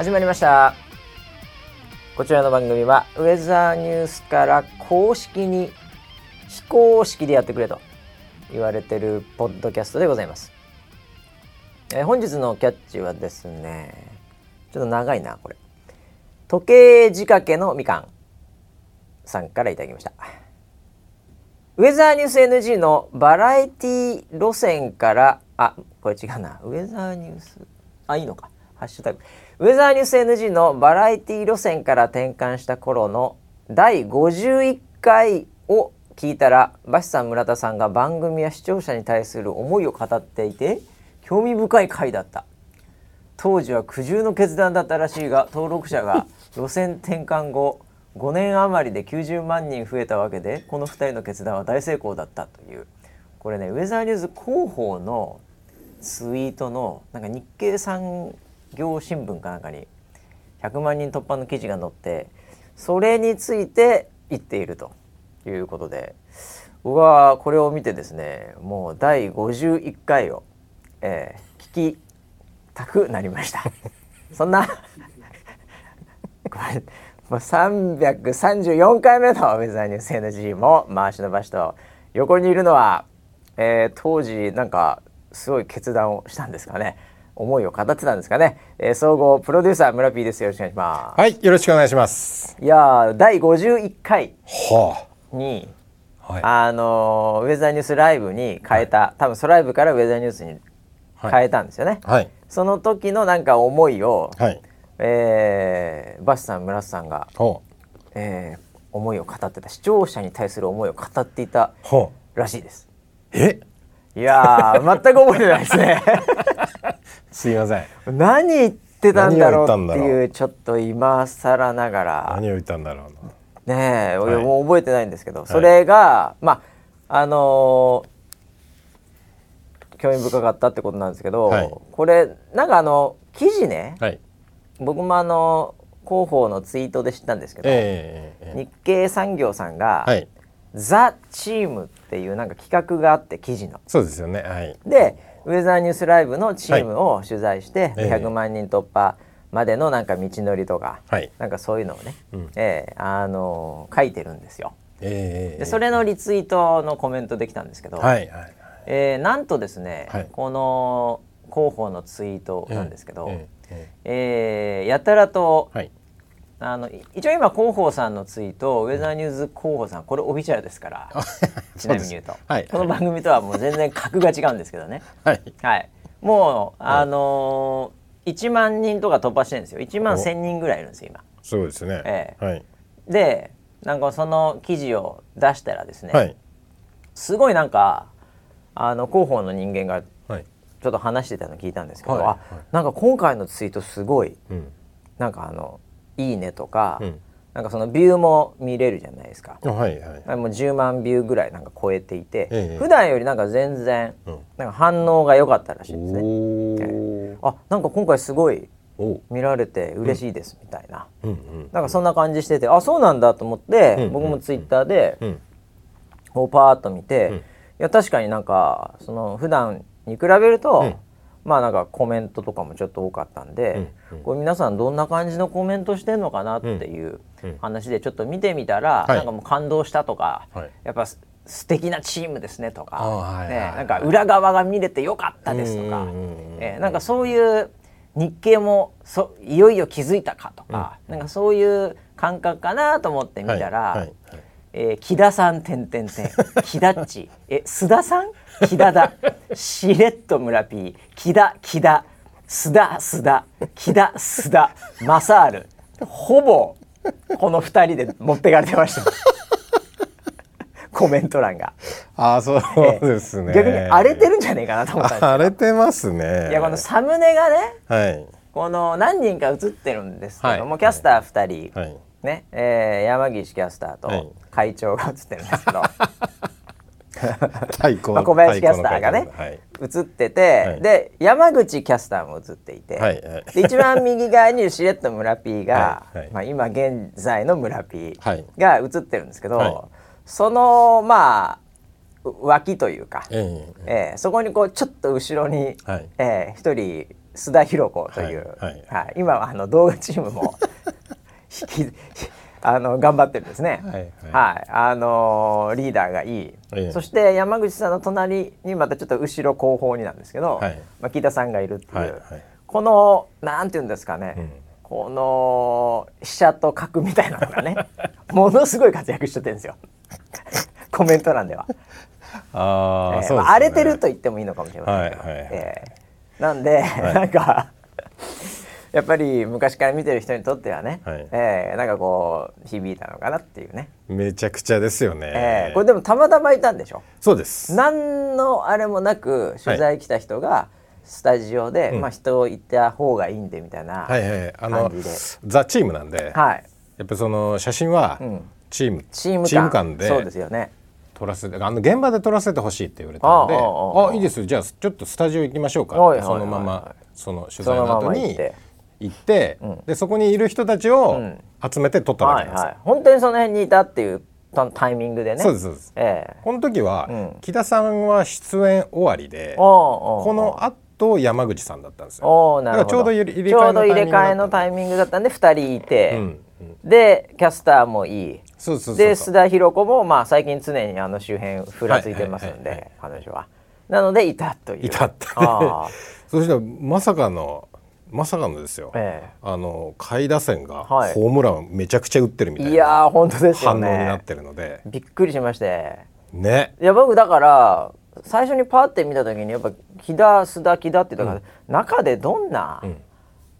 始まりました。こちらの番組はウェザーニュースから公式に非公式でやってくれと言われてるポッドキャストでございます、えー本日のキャッチはですねちょっと長いなこれ。時計仕掛けのみかんさんからいただきました。ウェザーニュース NG のバラエティ路線からあこれ違うな。ウェザーニュースあいいのか。ハッシュタグ。ウェザーニュース NG のバラエティ路線から転換した頃の第51回を聞いたらバシさん村田さんが番組や視聴者に対する思いを語っていて興味深い回だった。当時は苦渋の決断だったらしいが登録者が路線転換後5年余りで90万人増えたわけでこの2人の決断は大成功だったという。これねウェザーニュース広報のツイートのなんか日経産業新聞かなんかに100万人突破の記事が載ってそれについて言っているということで僕はこれを見てですねもう第51回を、えー聞きたくなりました。そんなこれもう334回目のウェザーニュース NG も回し伸ばしと横にいるのは、えー当時なんかすごい決断をしたんですかね思いを語ってたんですかね、えー総合プロデューサー村 P ですよろしくお願いしまはい、よろしくお願いします。すいやー第51回はにあ。はい。あのーウェザーニュースライブに変えた、多分ソライブからウェザーニュースに変えたんですよね、はい。その時のなんか思いを、はい。えーバシさん村瀬さんがほえー思いを語ってた視聴者に対する思いを語っていたらしいですう。え？いやー全く覚えてないですね すいません。何言ってたんだろうっていうちょっと今更ながら何を言ったんだろうな。ねえ、はい俺もう覚えてないんですけど、それがまああのー興味深かったってことなんですけど、はいこれなんかあの記事ね、はい。僕もあの広報のツイートで知ったんですけど、ええええ日経産業さんが、はい。ザ・チームっていうなんか企画があって記事の。そうですよね。はい。でウェザーニュースライブのチームを取材して、ええ100万人突破までのなんか道のりとか、はい。なんかそういうのをね、うんええあの書いてるんですよ。ええでそれのリツイートのコメントできたんですけど、はいはい。えーなんとですね、はいこの広報のツイートなんですけど、えええーやたらとええはい。あのい一応今広報さんのツイートウェザーニュース広報さんこれオフィシャルですから ちなみに言うとはいこの番組とはもう全然格が違うんですけどね はい。はいもうあのー、1万人とか突破してるんですよ1万1000人ぐらいいるんですよ今そうですね。ええはい。でなんかその記事を出したらですね、はい。すごいなんかあの広報の人間がはい。ちょっと話してたの聞いたんですけど、はいあなんか今回のツイートすごいうん。なんかあの「いいね」とか、うんなんかそのビューも見れるじゃないですか。はいはい。もう10万ビューぐらいなんか超えていて、ええ普段よりなんか全然うんなんか反応が良かったらしいですね。おお。あなんか今回すごい。見られて嬉しいですみたいな、うんうん。なんかそんな感じしててあそうなんだと思って、うん僕もツイッターでうん。こうパーッと見て、うんいや確かになんかその普段に比べると、うんまあなんかコメントとかもちょっと多かったんで、うんうん。これ皆さんどんな感じのコメントしてんのかなっていううん話でちょっと見てみたら、はい。なんかもう感動したとか、はい。やっぱす素敵なチームですねとか、あはいはい。ねはいなんか裏側が見れてよかったですとか、うんうんうんうん。えーなんかそういう日経もそいよいよ気づいたかとか、なんかそういう感覚かなと思って見たら。はいはいはいえー、木田さんてんてんてん。木田っち。え須田さん？木田だ。しれっと村 P 木田木田。須田須田。木田須田。マサールほぼこの二人で持ってかれてました。コメント欄が、ああ、そうえーですね。逆に荒れてるんじゃねえかなと思ったんです荒れてますね。いやこのサムネがねはい。この何人か映ってるんですけども、はい。キャスター2人、はい。ねえー山岸キャスターはい。と会長が映ってるんですけど、まあ、小林キャスターがね、はい。映ってて、はいで山口キャスターも映っていて、はいはいで一番右側にしれっと村 P が、はいはいまあ、今現在の村 P はいが映ってるんですけど、はいそのまあ脇というか、えええーそこにこうちょっと後ろに、はいえー一人須田寛子という、はい今はあの動画チームも引きあの頑張ってるんですね。はいはい、あのーリーダーがいい、ええ。そして山口さんの隣にまたちょっと後ろ後方になんですけど、はい。まあ、木田さんがいるっていう、はいはい。このなんていうんですかね、うん。この飛車と角みたいなのがね ものすごい活躍しちゃってるんですよ。コメント欄では。ああ、えーそうですね。まあ荒れてると言ってもいいのかもしれませんけど、はいはいはい。えーなんで、なんかやっぱり昔から見てる人にとってはね、はい。えーなんかこう響いたのかなっていうね、めちゃくちゃですよね、えーこれでもたまたまいたんでしょ？そうです。何のあれもなく取材来た人がスタジオで、うん。まあ人いた方がいいんでみたいな、はいはいあのザ・チームなんで、はい。やっぱりその写真はうん。チーム、チーム感でそうですよね撮らせてあの現場で撮らせてほしいって言われたのでああいいですじゃあちょっとスタジオ行きましょうかはいそのままその取材のそのま後にま行ってうん。でそこにいる人たちをん。集めて撮ったわはいけなんですよ。はい本当にその辺にいたっていうタタイミングでね。そうですそうです。ええ。この時はうん。木田さんは出演終わりでこの後山口さんだったんですよ。だからちょうど入れ替えのタタイミングだったんで2人いて、うんうん。でキャスターもいい。そうそうで須田寛子もまあ最近常にあの周辺ふらついてますんはいはいはいで彼女は。なのでいたという。いた そしたらまさかのまさかのですよ。ーえ。あの下位打線がはい。ホームランをめちゃくちゃ打ってるみたいな反応になっねてるので。びっくりしまして。ね。いや僕だから最初にパーって見た時にやっぱ木田須田木田って言ったから、中でどんな、ん。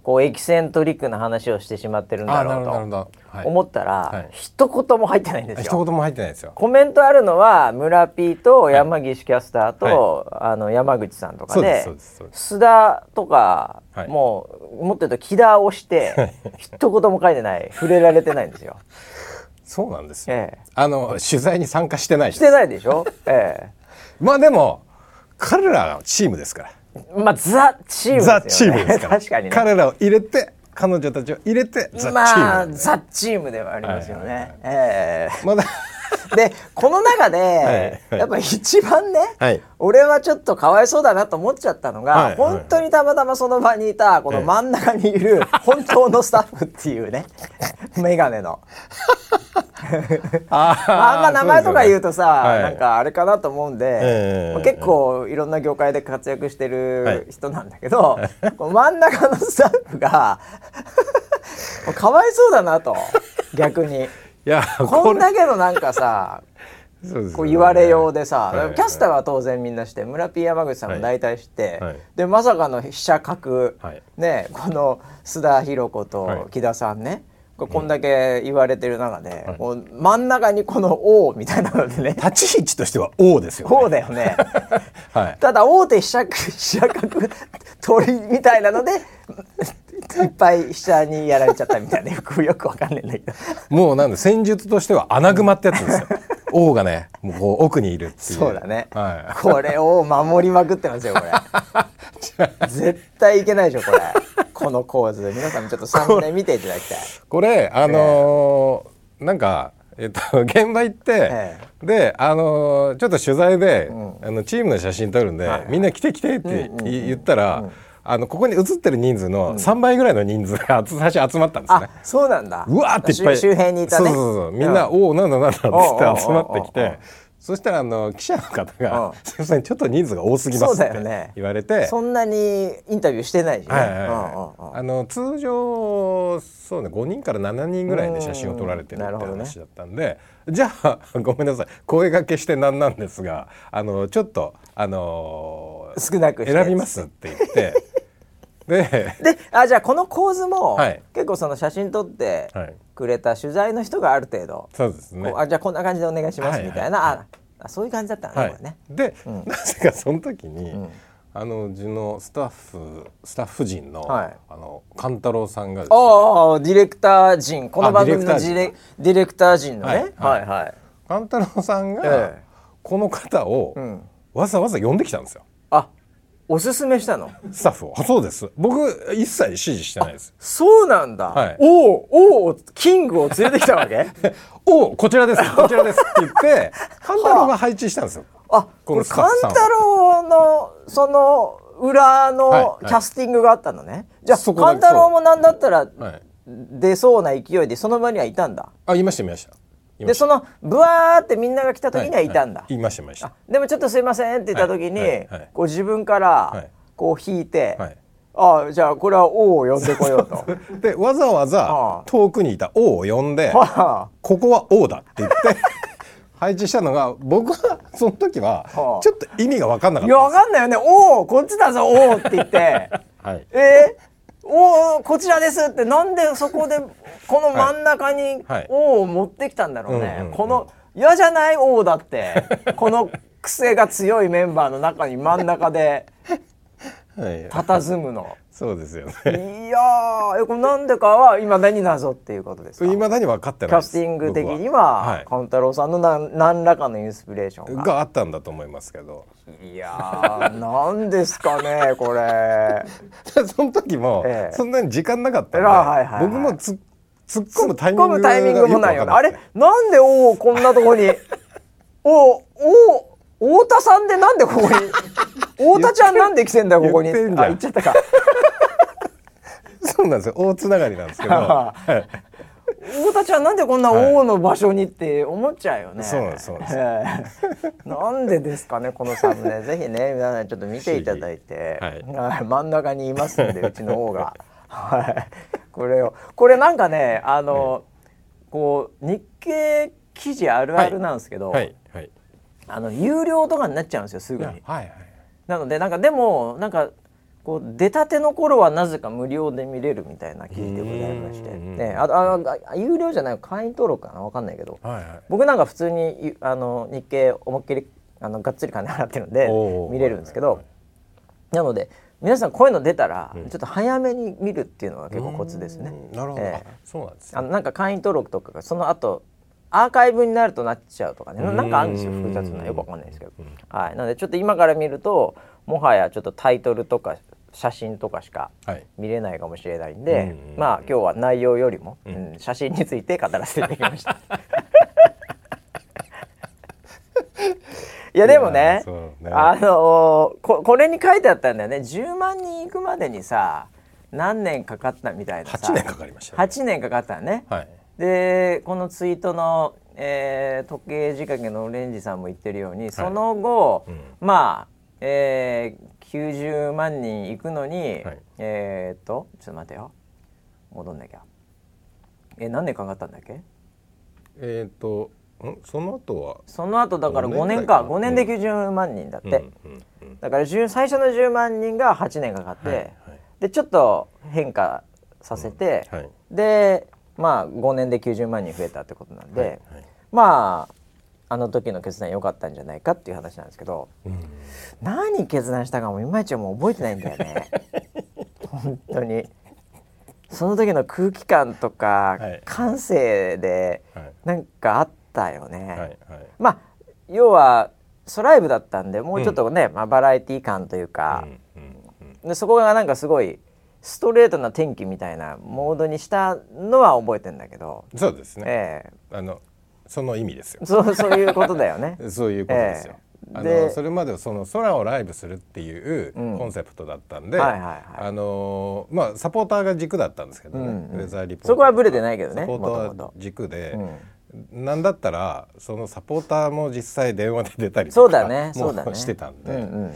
こうエキセントリックな話をしてしまってるんだろうと思ったら、はい。一言も入ってないんですよ。一言も入ってないですよ。コメントあるのは村 P と山岸キャスターと、あの山口さんとかで須田とか、はい。もうもっと言うと木田をして一言も書いてない触れられてないんですよ。そうなんですよ。ええ。あの取材に参加してないしてないでしょ、えまあでも彼らはチームですから。え、まあザ・チームですよね。ザ・チームですから。確かにね。彼らを入れて彼女たちを入れてザ・チームまあザ・チームではありますよね。はいはいはい。えまだ。えでこの中で、はいやっぱ一番ね、はい。俺はちょっとかわいそうだなと思っちゃったのが、はいはい。本当にたまたまその場にいたこの真ん中にいる本当のスタッフっていうね メガネの。あまあ、あんま名前とか言うとさ、はい。なんかあれかなと思うんで、ええまあ結構いろんな業界で活躍してはいる人なんだけど、この真ん中のスタッフが かわいそうだなと逆に。いやこんだけのなんかさそうね。こう言われようでさ、はい。キャスターは当然みんなして村 P 山口さんも大体知って、はい。はいでまさかの飛車角、はい。ねこの須田寛子と木田さんね、ここんだけ言われてる中で、う真ん中にこの「王」みたいなのでね。立ち位置としては王ですよ、ね、王だよね。はい。ただ大手飛車飛車角鳥みたいなのでいっぱい飛車にやられちゃったみたいな。よくよくわかんないんだけど。もうなんで戦術としては穴熊ってやつですよ王がねもうこう奥にいるっていう。そうだね、はこれを守りまくってますよこれ。絶対いけないでしょこれ。この構図。皆さんもちょっとサムネ見ていただきたい。い、これあのーなんかえっと現場行って、えであのーちょっと取材で、ん。あのチームの写真撮るんで、はいみんな来て来てってうんうんうんい言ったら、あのここに写ってる人数の3倍ぐらいの人数が 最初集まったんですね。あ。そうなんだ。うわーっていっぱい。周周辺にいたね。そうそうそう。みんな、うおおなんだなんだって集まってきて。そしたらあの記者の方がうん「すいませんちょっと人数が多すぎます」ってだよね。言われて。そんなにインタビューしてないしね、通常そうね5人から7人ぐらいで写真を撮られてるって話だったんで、じゃあごめんなさい。声掛けしてなんなんですがあのちょっとあのー少なく選びますって言ってでであじゃあこの構図も、はい。結構その写真撮ってはい。くれた取材の人がある程度、そうですね。あじゃあこんな感じでお願いしますはいみたいな、はいああそういう感じだったのね、はい。これね。で、うん。なぜかその時に、ん。あのうちのスタッフスタッフ陣の、はい。あの勘太郎さんがですね。ああディレクター陣。この番組のあディレクター陣のね、は、はい。いはい。勘太郎さんが、ええ。この方を、うん。わざわざ呼んできたんですよ。あおすすめしたの？スタッフを。あそうです。僕一切指示してないです。そうなんだ、はい。おおおおキングを連れてきたわけ？おこちらです。こちらです。って言って勘太郎が配置したんですよ。あ。ここのれ勘スタッフさん太郎のその裏のはいはい。キャスティングがあったのね、じゃあそこだけ勘太郎もなんだったらはい。出そうな勢いでその場にはいたんだ。あいましたいましたでそのブワーってみんなが来た時にはいたんだ、いましたいました。あでもちょっとすいませんって言った時に、はいはいはい。こう自分かはらい。こう引いて、はい。あじゃあこれは王を呼んでこようと。でわざわあざあ遠くにいた王を呼んではここは王だって言って 配置したのが僕はその時ははあ。ちょっと意味が分かんなあいやかったんでわかんないよね。王こっちだぞ王って言って。す はい。えー、おこちらですってなんでそこでこの真ん中にはい。王を持ってきたんだろうね、うんうんうん。この嫌じゃない王だってこの癖が強いメンバーの中に真ん中ではい。佇むの。そうですよね。いやーえこれなんでかはいまだに謎っていうことですか？いまだに分かってキャないです。スティング的に僕は。ははい勘太郎さんの何何らかのインスピレーションが。があったんだと思いますけどいやーなんですかねこれ。その時もええ。そんなに時間なかったんで、あはいはいはい。僕もつ突っ込むタイミングむタイミングもないよ。ねあれなんで王こんなとこに おお太田さんでなんでここに 太田ちゃんなんで来てんだよここに。あ言っちゃったか。そうなんですよ。大つながりなんですけど、はい太田ちゃんなんでこんな王の場所にって思っちゃうよね、そうそうなんです。ええ。なんでですかねこのサムネ。ぜひね皆さんちょっと見ていただいて、はい。はい。真ん中にいますんで うちの王が。はい。これを。これなんかねあの、こう日経記事あるあるなんですけど、はい。はい。あの有料とかになっちゃうんですよすぐに。はいはい。なのでなんかでもなんかこう出たての頃はなぜか無料で見れるみたいな記事でございまして、うんね、あああ有料じゃない会員登録かなわかんないけどはいはい。僕なんか普通にゆあの日経思いっきりあのがっつり金払ってるんで見れるんですけどなので皆さんこういうの出たらうん。ちょっと早めに見るっていうのが結構コツですね。うんなるほど、ええ。あそうなんですね。あのなんか会員登録とかがその後アーカイブになるとなっちゃうとかね。うん。なんかあるんですよ複雑なよくわかんないですけど。うん。はい。なのでちょっと今から見るともはやちょっとタイトルとか写真とかしかはい。見れないかもしれないんでうんまあ今日は内容よりも、うん。うん写真について語らせていただきました。いやでもねね。あのーここれに書いてあったんだよね。10万人行くまでにさ何年かかったみたいなさ8年かかりましたね。8年かかったね。はい。でこのツイートの、えー時計仕掛けのオレンジさんも言ってるように、その後、うん。まあ、えー、90万人行くのに、はい。えー、っとちょっと待ってよ。戻んなきゃ。え何年かかったんだっけ？えっ、とん？その後は？その後だから5 5年か年ぐらいかな5年で90万人だって、うんうんうん。だから10最初の10万人が8年かかって、はいはい。でちょっと変化させて、はい。でまあ5年で90万人増えたってことなんで、はいはい。まああの時の決断良かったんじゃないかっていう話なんですけどうん。何決断したかもいまいちもう覚えてないんだよね。本当に。その時の空気感とか、はい。感性ではい。なんかあったよね、はいはい。まあ要はソライブだったんでもうちょっとね、まあ、バラエティ感というか、うんうんでそこがなんかすごいストレートな天気みたいなモードにしたのは覚えてんだけど、うんそうですね。え。あのその意味ですよ。えそうそういうことだよね。そういうことですよ。あええ。でのそれまではその空をライブするっていううん。コンセプトだったんで、はいはいはい。あのまあサポーターが軸だったんですけどね、うんうんウェザーリポート。そこはブレてないけどねサポーター軸で、うん。なんだったらそのサポーターも実際電話で出たりとかそうだねね。してたんで、うんうん。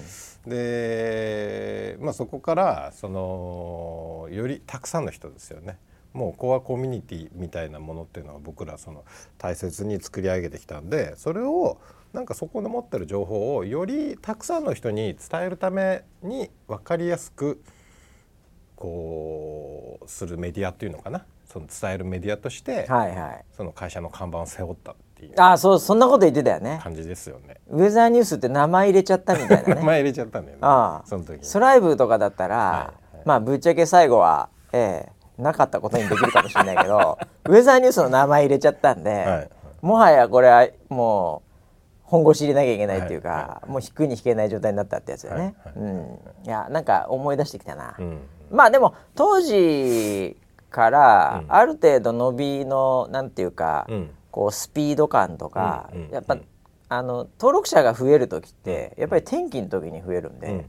で、まあ、そこからそのよりたくさんの人ですよねもうコアコミュニティみたいなものっていうのは僕らその大切に作り上げてきたんでそれをなんかそこで持ってる情報をよりたくさんの人に伝えるために分かりやすくこうするメディアっていうのかな。その伝えるメディアとして、はいはい。その会社の看板を背負ったっていうああそうそんなこと言ってたよね。感じですよね。ウェザーニュースって名前入れちゃったみたいな 名ね前入れちゃったんだよね。ああ。その時に。ソライブとかだったら、はいはい。まあぶっちゃけ最後はええなかったことにできるかもしれないけど ウェザーニュースの名前入れちゃったんで、はいもはやこれはもう本腰入れなきゃいけないっていうか、はいはもう引くに引けない状態になったってやつだよね、はいうん。いやなんか思い出してきたな、うん。まあでも当時からうん。ある程度伸びのなんていうか、うん。こうスピード感とか、うんうんやっぱ、あの登録者が増える時ってやっぱり天気の時に増えるんで、うんうん。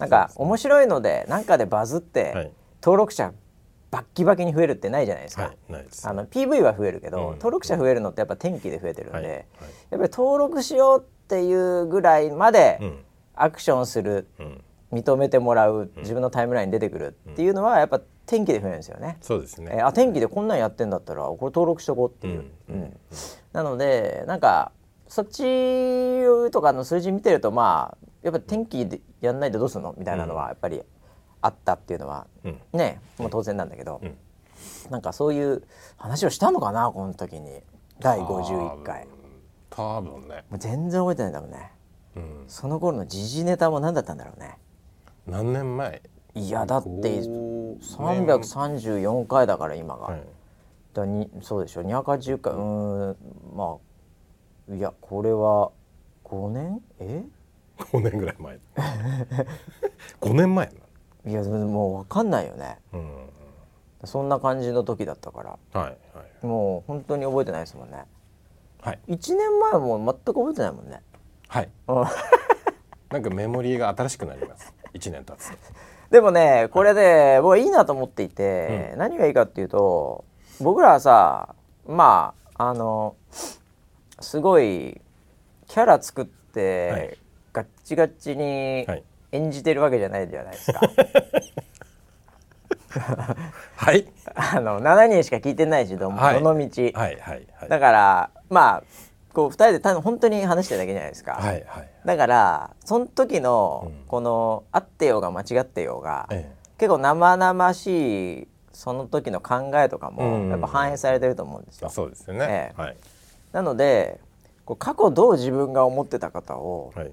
なんか面白いのでなんかでバズって、はい。登録者バッキバキに増えるってないじゃないですか、はいす。あの PV は増えるけど、うん。登録者増えるのってやっぱ天気で増えてるんで、はい。はいやっぱり登録しようっていうぐらいまでうん。アクションする、うん認めてもらう自分のタイムラインに出てくるっていうのはやっぱ天気で増えるんですよね。そうですね。えーあ天気でこんなんやってんだったらこれ登録しとこうっていう、うん。うん。なのでなんかそっちとかの数字見てるとまあやっぱ天気でやんないでどうすんの？みたいなのはやっぱりあったっていうのはうん。ねもう当然なんだけど、うん。なんかそういう話をしたのかなこの時に。第51回。多分ね。もう全然覚えてないんだもんね。うん。その頃の時事ネタも何だったんだろうね。何年前？いやだって五年。334回だから今が、はい。だにそうでしょ。280回うーんまあいやこれは5年？え？5年ぐらい前。5年前ないやでももう分かんないよね。うんそんな感じの時だったから。はいはいもう本当に覚えてないですもんね。はい。1年前も全く覚えてないもんね。はい。うん。なんかメモリーが新しくなります。1年経つと。でもねこれで僕はいいなと思っていて、何がいいかっていうと僕らはさまああのすごいキャラ作って、はい。ガッチガチにはい演じてるわけじゃないじゃないですか。はい。あの7人しか聞いてないしど,、はい。どの道、はいはいはい。だからまあこう2人でた本当に話してるだけじゃないですか。はいはいだからその時の、うん。この合ってようが間違ってようが、え結構生々しいその時の考えとかうん。もやっぱ反映されてると思うんですよ。えそうですよね。ええ。はい。なのでこう過去どう自分が思ってた方をはい。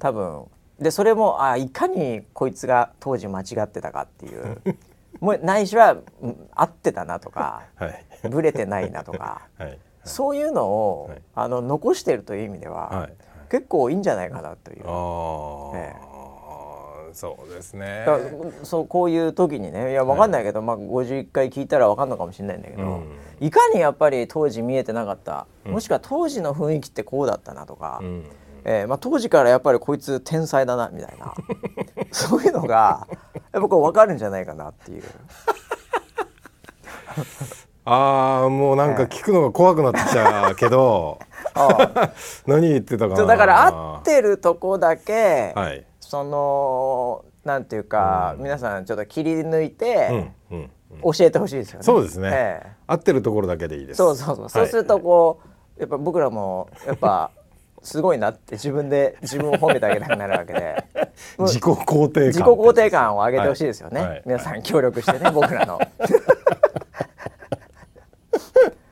多分でそれもあいかにこいつが当時間違ってたかっていう。もうないしはうん合ってたなとかはい。ブレてないなとか はい。そういうのを、はい。あの残してるという意味では、はい。結構いいんじゃないかなという。あそうですね。そうこういう時にねいやわかんないけど、まあ、51回聞いたらわかんのかもしれないんだけど、うん。いかにやっぱり当時見えてなかった、もしくは当時の雰囲気ってこうだったなとか、うんえーまあ、当時からやっぱりこいつ天才だなみたいな。そういうのがやっぱこう分かるんじゃないかなっていう。ああもうなんか聞くのが怖くなってきちゃうけど あ 何言ってたかあなだから合ってるとこだけ、はい。そのなんていうか、皆さんちょっと切り抜いて、うんうん教えてほしいですよね。そうですね、ええ。合ってるところだけでいいです。そうそうそう、そうするとこうやっぱ僕らもやっぱすごいなって自分で自分を褒めてあげたくなるわけで。自己肯定感自己肯定感を上げてほしいですよね、はい。はい皆さん協力してね僕らの。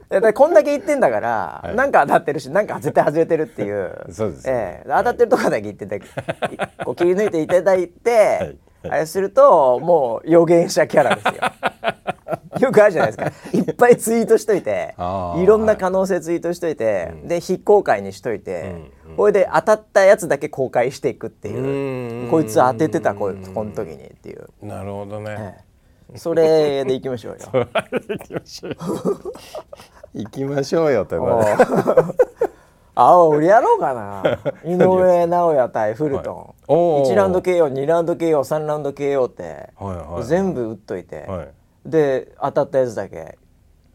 だってこんだけ言ってんだから、はい。なんか当たってるしなんか絶対外れてるっていう。そうですね。ええ。当たってるとこだけ言ってて、こう切り抜いていただいて、はいあれするともう予言者キャラですよ。よくあるじゃないですか。いっぱいツイートしといていろんな可能性ツイートしといて、で非公開にしといて、うんうん。これで当たったやつだけ公開していくっていう。こいつ当ててたこいこの時にっていう、なるほどね、ええそれでいきましょうよ。行きましょう。行きましょうよというおことでうあ俺やろうかな。井上尚弥対フルトン、はい。おー。1ラウンド KO2 ラウンド KO3 ラウンド KO って、はいはい。全部打っといて、はい。で当たったやつだけ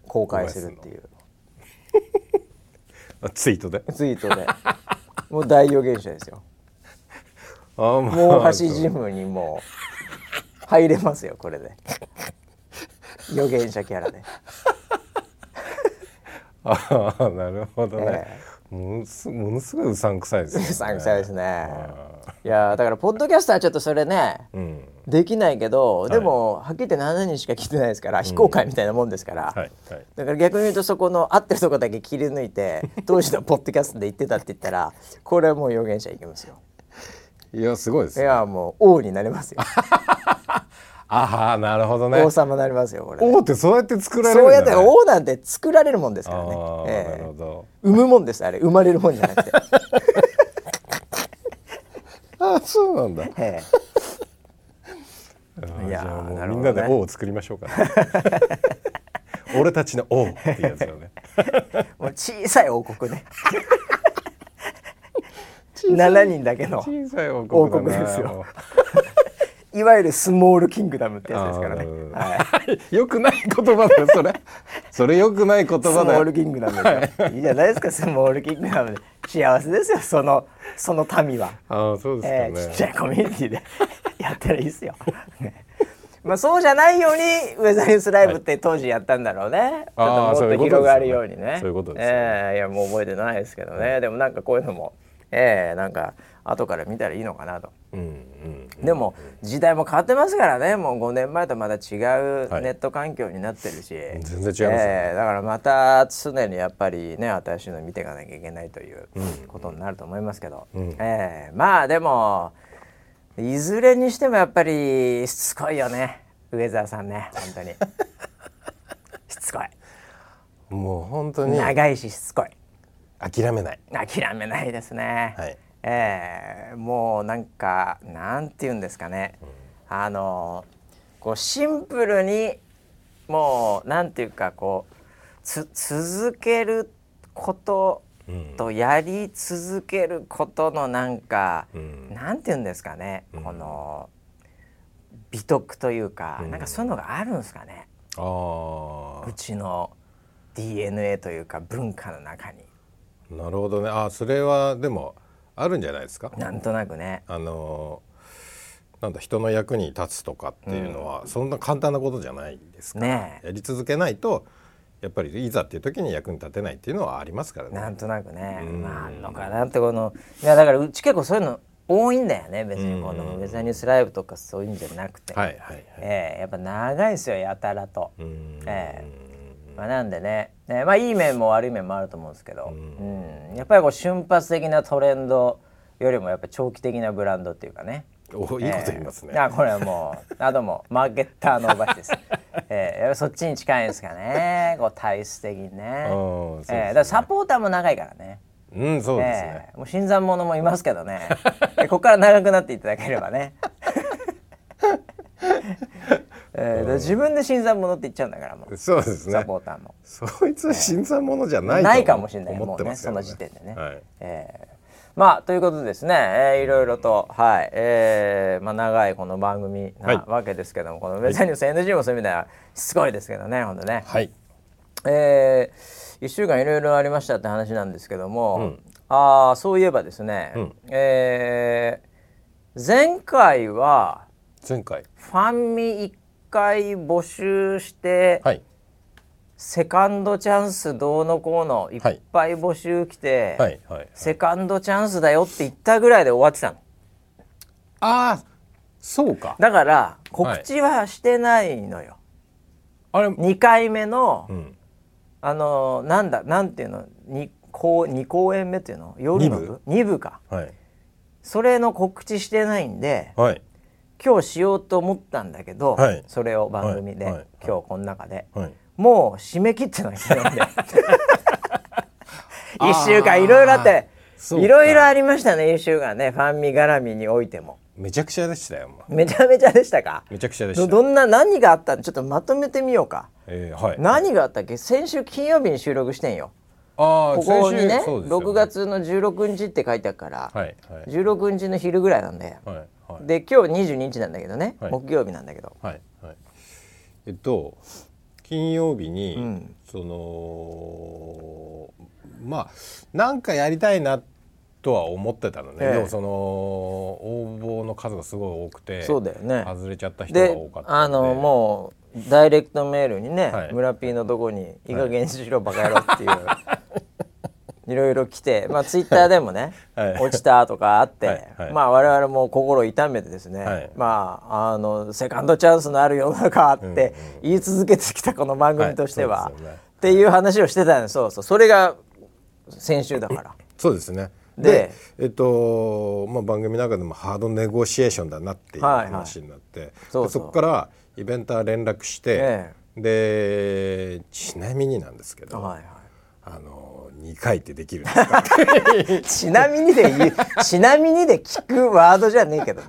公開するっていう。あ ツイートで？ツイートで。もう大予言者ですよ。あーまあもう橋ジムにもう入れますよこれで。予言者キャラで、ああなるほどね。え、ものすものすごいうさんくさいですね。うさんくさいですね。あいやだからポッドキャストはちょっとそれねーうん。できないけどでも、はっきり言って7人しか聞いてないですから非公開みたいなもんですから、はいはい。だから逆に言うとそこの合ってるとこだけ切り抜いて 当時のポッドキャストで言ってたって言ったらこれはもう予言者いけますよ。いやすごいですね。いやもう王になれますよ ああなるほどね。王様になりますよこれ。王ってそうやって作られるそうやって王なんて作られるもんですからね。ええ。なるほど。産むもんですあれ。生まれるもんじゃなくて、ああそうなんだ。えあーいやもうみんなで王を作りましょうか、ね、俺たちの王っていうやつよね。え もう小さい王国ね。7人だけの小さい王王国ですよいわゆるスモールキングダムってやつですからね。はい。よくない言葉だよそれ。それよくない言スモ葉だよ。ールキングダムですよ。い。いじゃないですかスモールキングダム。で幸せですよそのその民は、ああそうですね、ーちっちゃいコミュニティで。やったらいいですよ、ね。まあそうじゃないようにウェザーニュースライブって当時やったんだろうね、ちょあーっともっと広がるようにね。そういうことですよね。えーいやもう覚えてないですけどね、でもなんかこういうのもえーなんか後から見たらいいのかなと。でも時代も変わってますからね。もう5年前とまた違うはい。ネット環境になってるし、全然違いますね。えーだからまた常にやっぱりね新しいの見ていかなきゃいけないということになると思いますけど、うん。えーまあでもいずれにしてもやっぱりしつこいよね。上澤さんね本当に。しつこい。もう本当に。長いししつこい。諦めない。諦めないですね、はいえーもうなんかなんて言うんですかね、あのこうシンプルにもうなんていうかこうつ続けることうん。とやり続けることのなんか、うん。なんて言うんですかね、うん。この美徳というか、うん。なんかそういうのがあるんですかね。あうちの DNA というか文化の中に。あなるほどね。あそれはでもあるんじゃないですか？なんとなくね。あのなんだ人の役に立つとかっていうのは、そんな簡単なことじゃないですか。ら、ねえ。やり続けないとやっぱりいざっていう時に役に立てないっていうのはありますからね。なんとなくね、うん。まああんのかなってこのいやだからうち結構そういうの多いんだよね別に。このうん。ウェザーニュースライブとかそういうんじゃなくて、はいはいはい。ええやっぱ長いですよやたらと、うん。えまあ、なんでね。ねまあいい面も悪い面もあると思うんですけど、うん。やっぱりこう瞬発的なトレンドよりもやっぱ長期的なブランドっていうかね。おいいこと言いますね。ええあこれはもうあどうもマーケッターのおばしです、ええやっぱそっちに近いんですかね。こう体質的にね。ね。ええだサポーターも長いからね。うんそうですね。え。えもう新参者もいますけどね。えここから長くなっていただければね、ええだから自分で新参者って言っちゃうんだからもう、そうですサね。ポーターも。そいつは新参者じゃないとないかもしれないもうねその時点でね。はい。えー。まあということでですね、えーいろいろとはい、えーまあ、長いこの番組はい。なわけですけども、このウェザーニュース NG もそういう意味ではすごいですけどね本当ね、はい。えー、1週間いろいろありましたって話なんですけども、うん。あーそういえばですね、うん。えー前回は前回。ファンミ1回募集して、はい。セカンドチャンスどうのこうのいっぱい募集来て、はい。はい。セカンドチャンスだよって言ったぐらいで終わってたの。ああそうか。だから告知はしてないのよ、あれ2回目の、うん。あのなんだなんていうの？2, 公二公演目っていうの？夜の部？2部か。はい。それの告知してないんではい今日しようと思ったんだけど、はい。それを番組で、はい。はい。今日この中で、はい。もう締め切ってない昨日で1週間いろいろあっていろいろありましたね1週間ね。ファンミ絡みにおいても。めちゃくちゃでしたよ。もめちゃめちゃでしたか？うめちゃくちゃでした。どどんな何があったの？ちょっとまとめてみようか。えーはい。何があったっけ？先週金曜日に収録してんよ。ああここにねそうですよ6月の16日って書いてあるから、はいはい。16日の昼ぐらいなんで、はいはい。で今日22日なんだけどね、はい。木曜日なんだけど。はいはい。えっと金曜日に、うん。そのまあなんかやりたいなとは思ってたのね。ええ。でもその応募の数がすごい多くて、そうだよね。外れちゃった人がで多かったあのもうダイレクトメールにね、はい。村 P のとこに「いい加減にしろバカ野郎」っていう、い、ろいろ来て まあツイッターでもね、はい。落ちたとかあって、はい。はい。まあ我々も心痛めてですね、はい。まああのセカンドチャンスのある世の中って言い続けてきたこの番組としては、はい。ね。っていう話をしてたんです。そうそう。それが先週だから。そうですね。でで、えっとまあ、番組の中でもハードネゴシエーションだなっていうはいはい。話になって、そうそう。でそこからイベンター連絡して、え。でちなみになんですけど、はいはい。あの2回ってできるんですか？ちなみにで言うちなみにで聞くワードじゃねえけどね。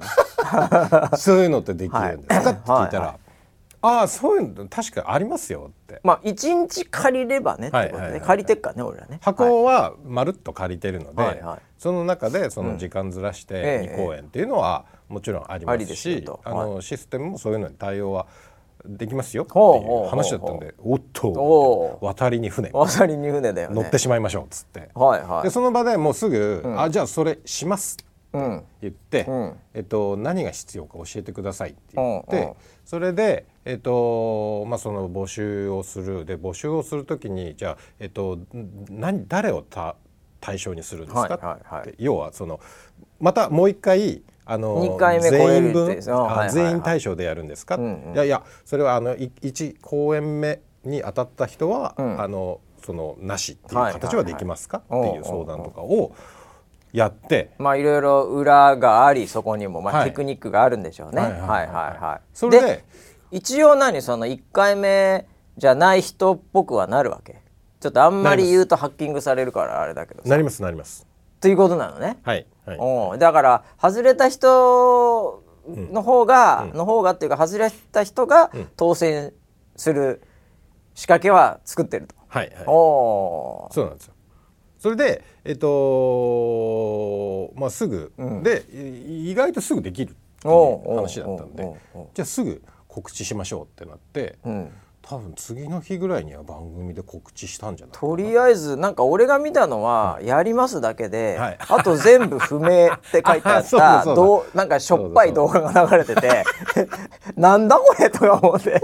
そういうのってできるんですか、って聞いたら「はいはい。ああそういうの確かありますよ」って。まあ一日借りればねってことで、はいはいはい借りてっからね俺らね。はい。箱はまるっと借りてるので、はいはい。その中でその時間ずらしてええ2公演っていうのはもちろんありますすしよと。あの、システムもそういうのに対応はできますよっていうう話だったんでおっと渡りに船。渡りに船だよね。乗ってしまいましょうっつって、はいはい。でその場でもうすぐ、あじゃあそれしますうん。言って、うん。えっと、何が必要か教えてくださいって言って、うんうん。それで、えっとまあ、その募集をする。で募集をするときにじゃあ、えっと、ん何誰をた対象にするんですか、はいはいはい。って要はそのまたもう一回あの二回目超え全員分全員対象でやるんですか、うんうん。いやいやそれはあのい1公演目に当たった人は、うん。あのそのなしっていうはいはいはい。形はできますか、おうっていう相談とかをやって。まあいろいろ裏がありそこにもまあはい。テクニックがあるんでしょうね。ははいいははいいはいはい。それで？一応何その1回目じゃない人っぽくはなるわけ？ちょっとあんまり言うとハッキングされるからあれだけどさ。なりますなります。ということなのね。はいはい。だから外れた人の方が、の方がっていうか外れた人が当選する仕掛けは作ってると。はいはい。おー。そうなんですよ。それでえっとまあすぐ、でい意外とすぐできるっていう話だったんで。じゃあすぐ告知しましょうってなって、うん多分次の日ぐらいには番組で告知したんじゃないとりあえずなんか俺が見たのは「やります」だけで、はい。あと全部不明って書いてあった どうなんかしょっぱい動画が流れててなんだこれとか思って。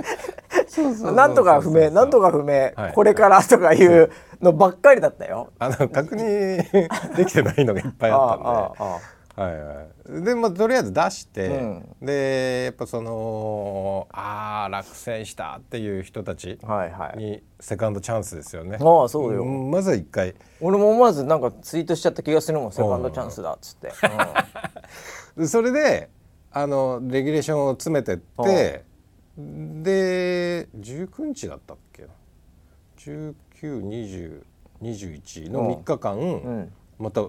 なんとか不明なんとか不明、はい。これからとかいうのばっかりだったよ。あの確認できてないのがいっぱいあったんで。あああはいはい、でまあとりあえず出して、うん。でやっぱそのあー落選したっていう人たちあはいはい。にセカンドチャンスですよね。ああそうよ。んまずは一回。俺も思わずなんかツイートしちゃった気がするもんセカンドチャンスだっつって、で それであのレギュレーションを詰めてってで19日だったっけな？192021の3日間、ん。また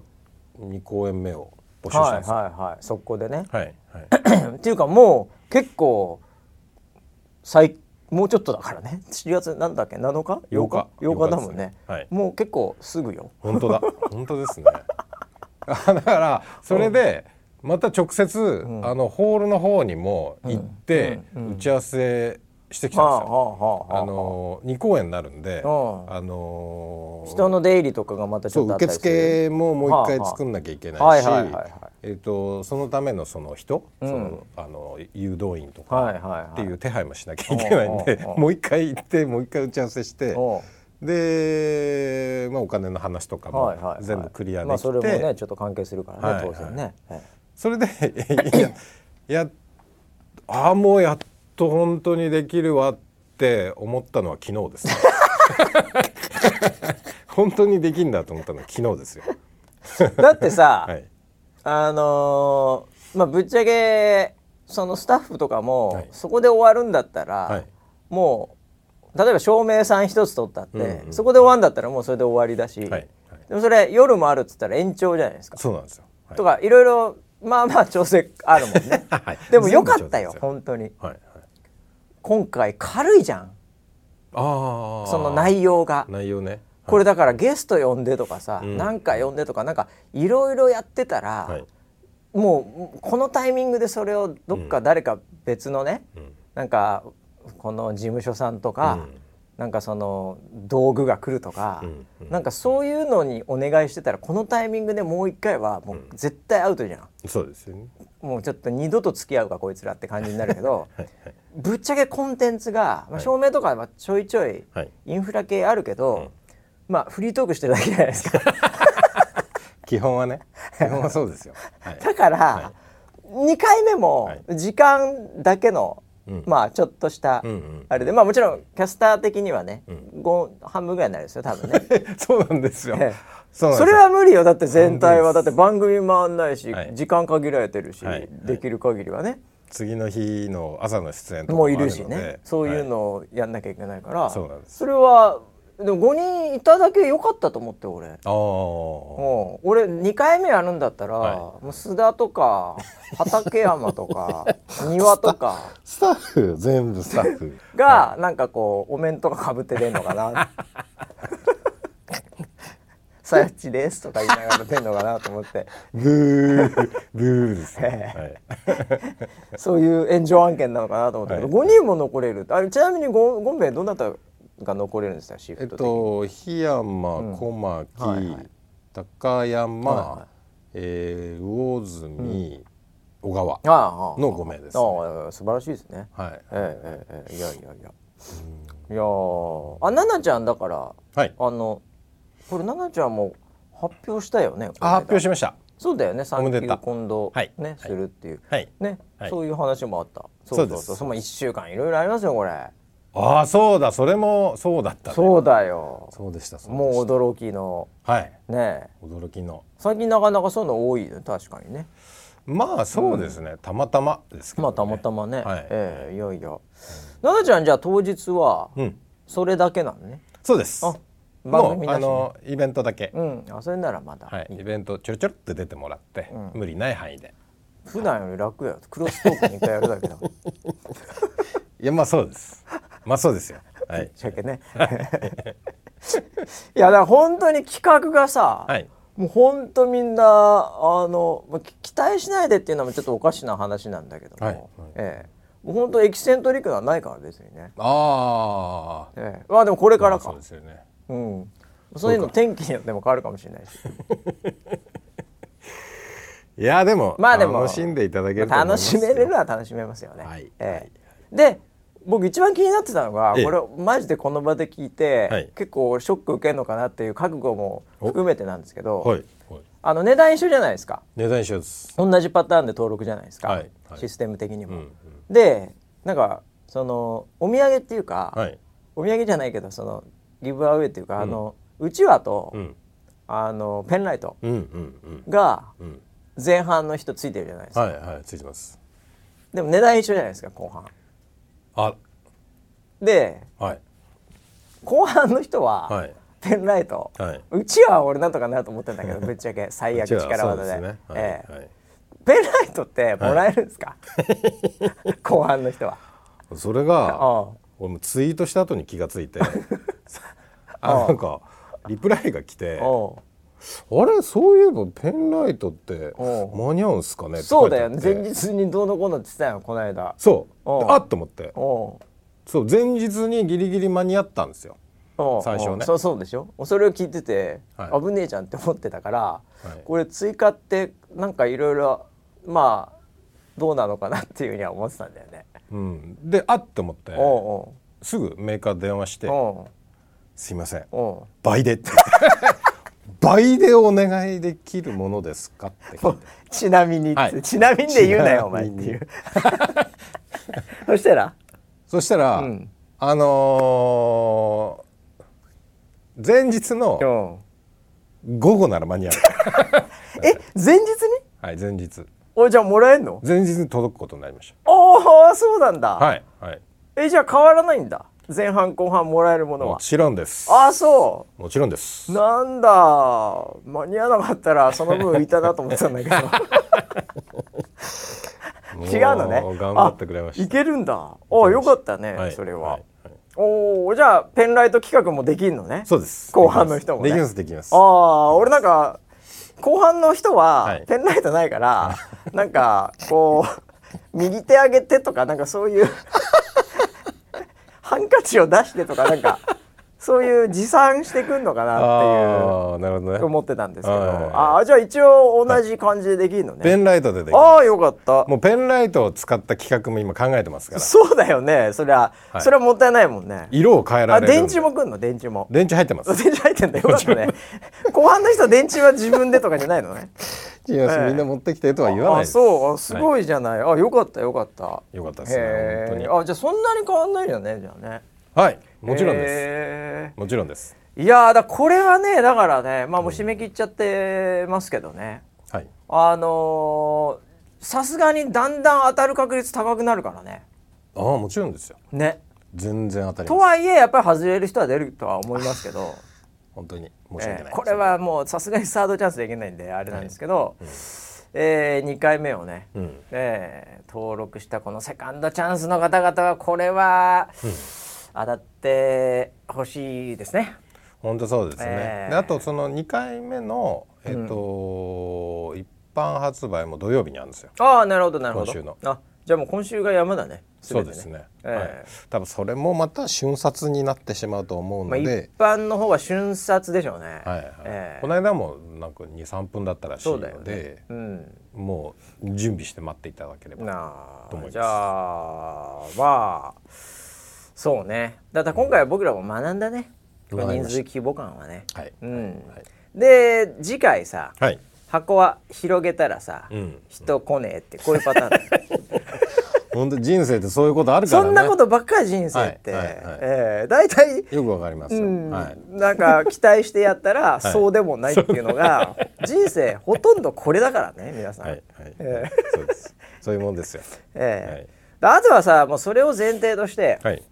2公演目を募集うん、はいしたんですよ。はいはい速攻でね。はいはい。っていうかもう結構最もうちょっとだからね。7月なんだっけ？7日？8日。8日？だもんね。ですはい。もう結構すぐよ。本当だ。本当ですね。あ だからそれでまた直接、あのホールの方にも行って、打ち合わせしてきたんですよ、はあの2公演になるんで、うん。あの人の出入りとかがまたちょっとあったりする。付ももう一回作んなきゃいけないし、えっ、とそのためのその人、うん。そのあの誘導員とかはいっていう手配もしなきゃいけないんで、もう一回行ってもう一回打ち合わせして。で、まあ、お金の話とかも全部クリアできて、まあそれもねちょっと関係するからね、はい当然ね、えそれでいややああもうやっと本当にできるわって思ったのは昨日です、本当にできんだと思ったのは昨日ですよ。えだってさ、はい、あのーまあぶっちゃけそのスタッフとかも、はい。そこで終わるんだったら、はい。もう例えば照明さん一つ取ったって、うんうん。そこで終わるんだったらもうそれで終わりだし、はい。はい、でもそれ夜もあるっつったら延長じゃないですか。そうなんですよ。はい。とかいろいろまあまあ調整あるもんね。はい。でもよかったよ本当に。はいはい、今回軽いじゃん。ああその内容が。内容ね。これだからゲスト呼んでとかさ、うん。なんか呼んでとかなんかいろいろやってたら、はい、もうこのタイミングでそれをどっか誰か別のね、うん。なんかこの事務所さんとか、うんなんかその道具が来るとか、うんうん。なんかそういうのにお願いしてたらこのタイミングでもう一回はもう絶対アウトじゃん、そうですよね。もうちょっと二度と付き合うかこいつらって感じになるけどはいはいぶっちゃけコンテンツが、まあ、照明とかはちょいちょいはい。インフラ系あるけど、まあフリートークしてるだけじゃないですか。基本はね、基本はそうですよ。はい。だから、2回目もはい。時間だけの、うんまあちょっとしたあれで、まあもちろんキャスター的にはね、ん。ご半分ぐらいになるんですよ多分ね。そうなんですよ。ええ。そそれは無理よ。だって全体はだって番組回んないし、はい。時間限られてるし、はい。できる限りはね、次の日の朝の出演とかもういるしね。そういうのをやんなきゃいけないから、そうなんです。それはでも5人いただけ良かったと思って俺。あ俺2回目やるんだったら、はい。もう須田とか 畠山とか庭とか。スタッフ全部スタッフ。がなんかこうお面とかかぶって出んのかな。さやちです」とか言いながら出んのかなと思って。ブー。ブーですね、はい、そういう炎上案件なのかなと思ったけど、はい。5人も残れる。あれちなみにゴゴンベどなたが残れるんですかシえっフト的に、と檜山、うん。小牧、はいはい。高山、はいはい。えー魚住、小川ああああの5名です、ね。ああ素晴らしいですね。はい。ええええええ。いやいやいや。いやー。あ奈々ちゃんだからはい。あのこれ奈々ちゃんも発表したよねあ発表しました。そうだよね産休今度はい。ね、はい。するっていう。はい。ね、はい。そういう話もあった。そうです。その1週間いろいろありますよこれああそうだそれもそうだった、ね。そうだよそうでしたもう。驚きのはい。ね驚きの。最近なかなかそういうの多い確かにねまあそうですね。たまたまですけど、ね。まあたまたまね、はいええいやいや奈々ちゃんじゃあ当日はうん。それだけなのね？そうです。あ番もうあのイベントだけ。うんあそれならまだ、はい。イベントちょろちょろって出てもらって、うん無理ない範囲で。普段より楽やクロストークに一回やるだけだ いやまあそうです。まあそうですよ。はい。しゃけね。いやだから本当に企画がさ、はい。もう本当みんなあの期待しないでっていうのもちょっとおかしな話なんだけども、はい。はいええ。もう本当エキセントリックはないから別にね、ああ。ええ。まあでもこれからか、まあそうですよね。うん、そういうの天気によっても変わるかもしれないし。いやでもまあでも楽しんでいただける楽しめれるのは楽しめますよね。はい。ええ。で僕一番気になってたのがええ。これマジでこの場で聞いて、はい。結構ショック受けるのかなっていう覚悟も含めてなんですけど、はいはい。あの値段一緒じゃないですか。値段一緒です。同じパターンで登録じゃないですか、システム的にも。うんうん。でなんかそのお土産っていうか、はい。お土産じゃないけどそのギブアウェイっていうか、あのうちわと、うん。あのペンライトうんうんがうん。うん。前半の人ついてるじゃないですか、はいはいついてます。でも値段一緒じゃないですか後半。あ。ではい。後半の人は、はい。ペンライト、はい。うちは俺なんとかなると思ってんだけど ぶっちゃけ。最悪力技で。ですね。はい。ええ。はい。ペンライトってもらえるんですか、後半の人は。それがあ俺もツイートした後に気がついて。ああなんかリプライが来てあれそういえばペンライトって間に合うんすかね？そうだよ前日にどうのこうのって言ってたよこの間。そう。あっと思って。おそう前日にギリギリ間に合ったんですよ。お最初ね。おそう。そうでしょ？それを聞いてて、はい。危ねえじゃんって思ってたから、い。これ追加ってなんかいろいろまあどうなのかなっていうふうには思ってたんだよね。うん。であっと思ってすぐメーカー電話しておう「すいません。倍で」って倍でお願いできるものですかって。ちなみにはい。ちなみにで言うなよお前っていう。そしたら、そしたら、うん。あのー前日のうん。午後なら間に合う。え前日に？はい前日。おじゃあもらえんの？前日に届くことになりましああそうなんだ、たはいはい。えじゃあ変わらないんだ前半後半もらえるものは？もちろんです。ああそもちろんです。うなんだ。間に合わなかったらその分いたなと思ってたんだけど。違うのね。も頑張ってくれました。あいけるんだ。あよかったね、はいそれは、はいはい。おおじゃあペンライト企画もできるのね？そうです。後半の人もね。できますできます。ああ俺なんか後半の人ははい。ペンライトないから、なんかこう右手上げてとかなんかそういうハンカチを出してとかなんかそういう持参してくんのかなってああなるほどね。いう思ってたんですけど、はい。はいはいああじゃあ一応同じ感じでできるのね、ペンライトでできますああよかった。もうペンライトを使った企画も今考えてますから。そうだよね。そりゃ、はい。それはもったいないもんね。色を変えらあれる。電池もくんの？電池も。電池入ってます。電池入ってんだよ。かったね。後半の人電池は自分でとかじゃないのね。違 います、ええ。みんな持ってきてとは言わないあそう。あすごいじゃない、あよかったよかった。よかったですねへ本当に。ーあじゃあそんなに変わんないよねじゃあねはい。もちろんです。へもちろんです。ーいやーだこれはねだからねまあもう締め切っちゃってますけどね、はい。あのーさすがにだんだん当たる確率高くなるからね。ああもちろんですよ。ね。全然当たりとはいえやっぱり外れる人は出るとは思いますけど。本当に申し訳ない、えーこれはもうさすがにサードチャンスできないんであれなんですけど、え2回目をね、うん。えー登録したこのセカンドチャンスの方々はこれは当たってほしいですね。本当そうですね、ええであとその2回目のえっ、と、一般発売も土曜日にあるんですよ。ああなるほどなるほど。今週の。あじゃあもう今週が山だね全てそうですね、ええはい、多分それもまた瞬殺になってしまうと思うまあ、一ので、般の方は瞬殺でしょうね、はいはい。ええこの間もなんか23分だったらしいそうだよので、ね。うん。もう準備して待っていただければなと思います。あじゃあまあそうね。だって今回は僕らも学んだね、学びました。人数規模感はね、はい、うん。はい。で次回さはい。箱は広げたらさ、うん。人来ねえってこういうパターン。本当人生ってそういうことあるからね。そんなことばっかり人生って、はい。はい。はい。ええ。大体よくわかります。よ、うん。はい。なんか期待してやったら、そうでもないっていうのが人生ほとんどこれだからね皆さん。はい。はい、えそうです。そういうもんですよ。ええ。であとはさもうそれを前提として、はい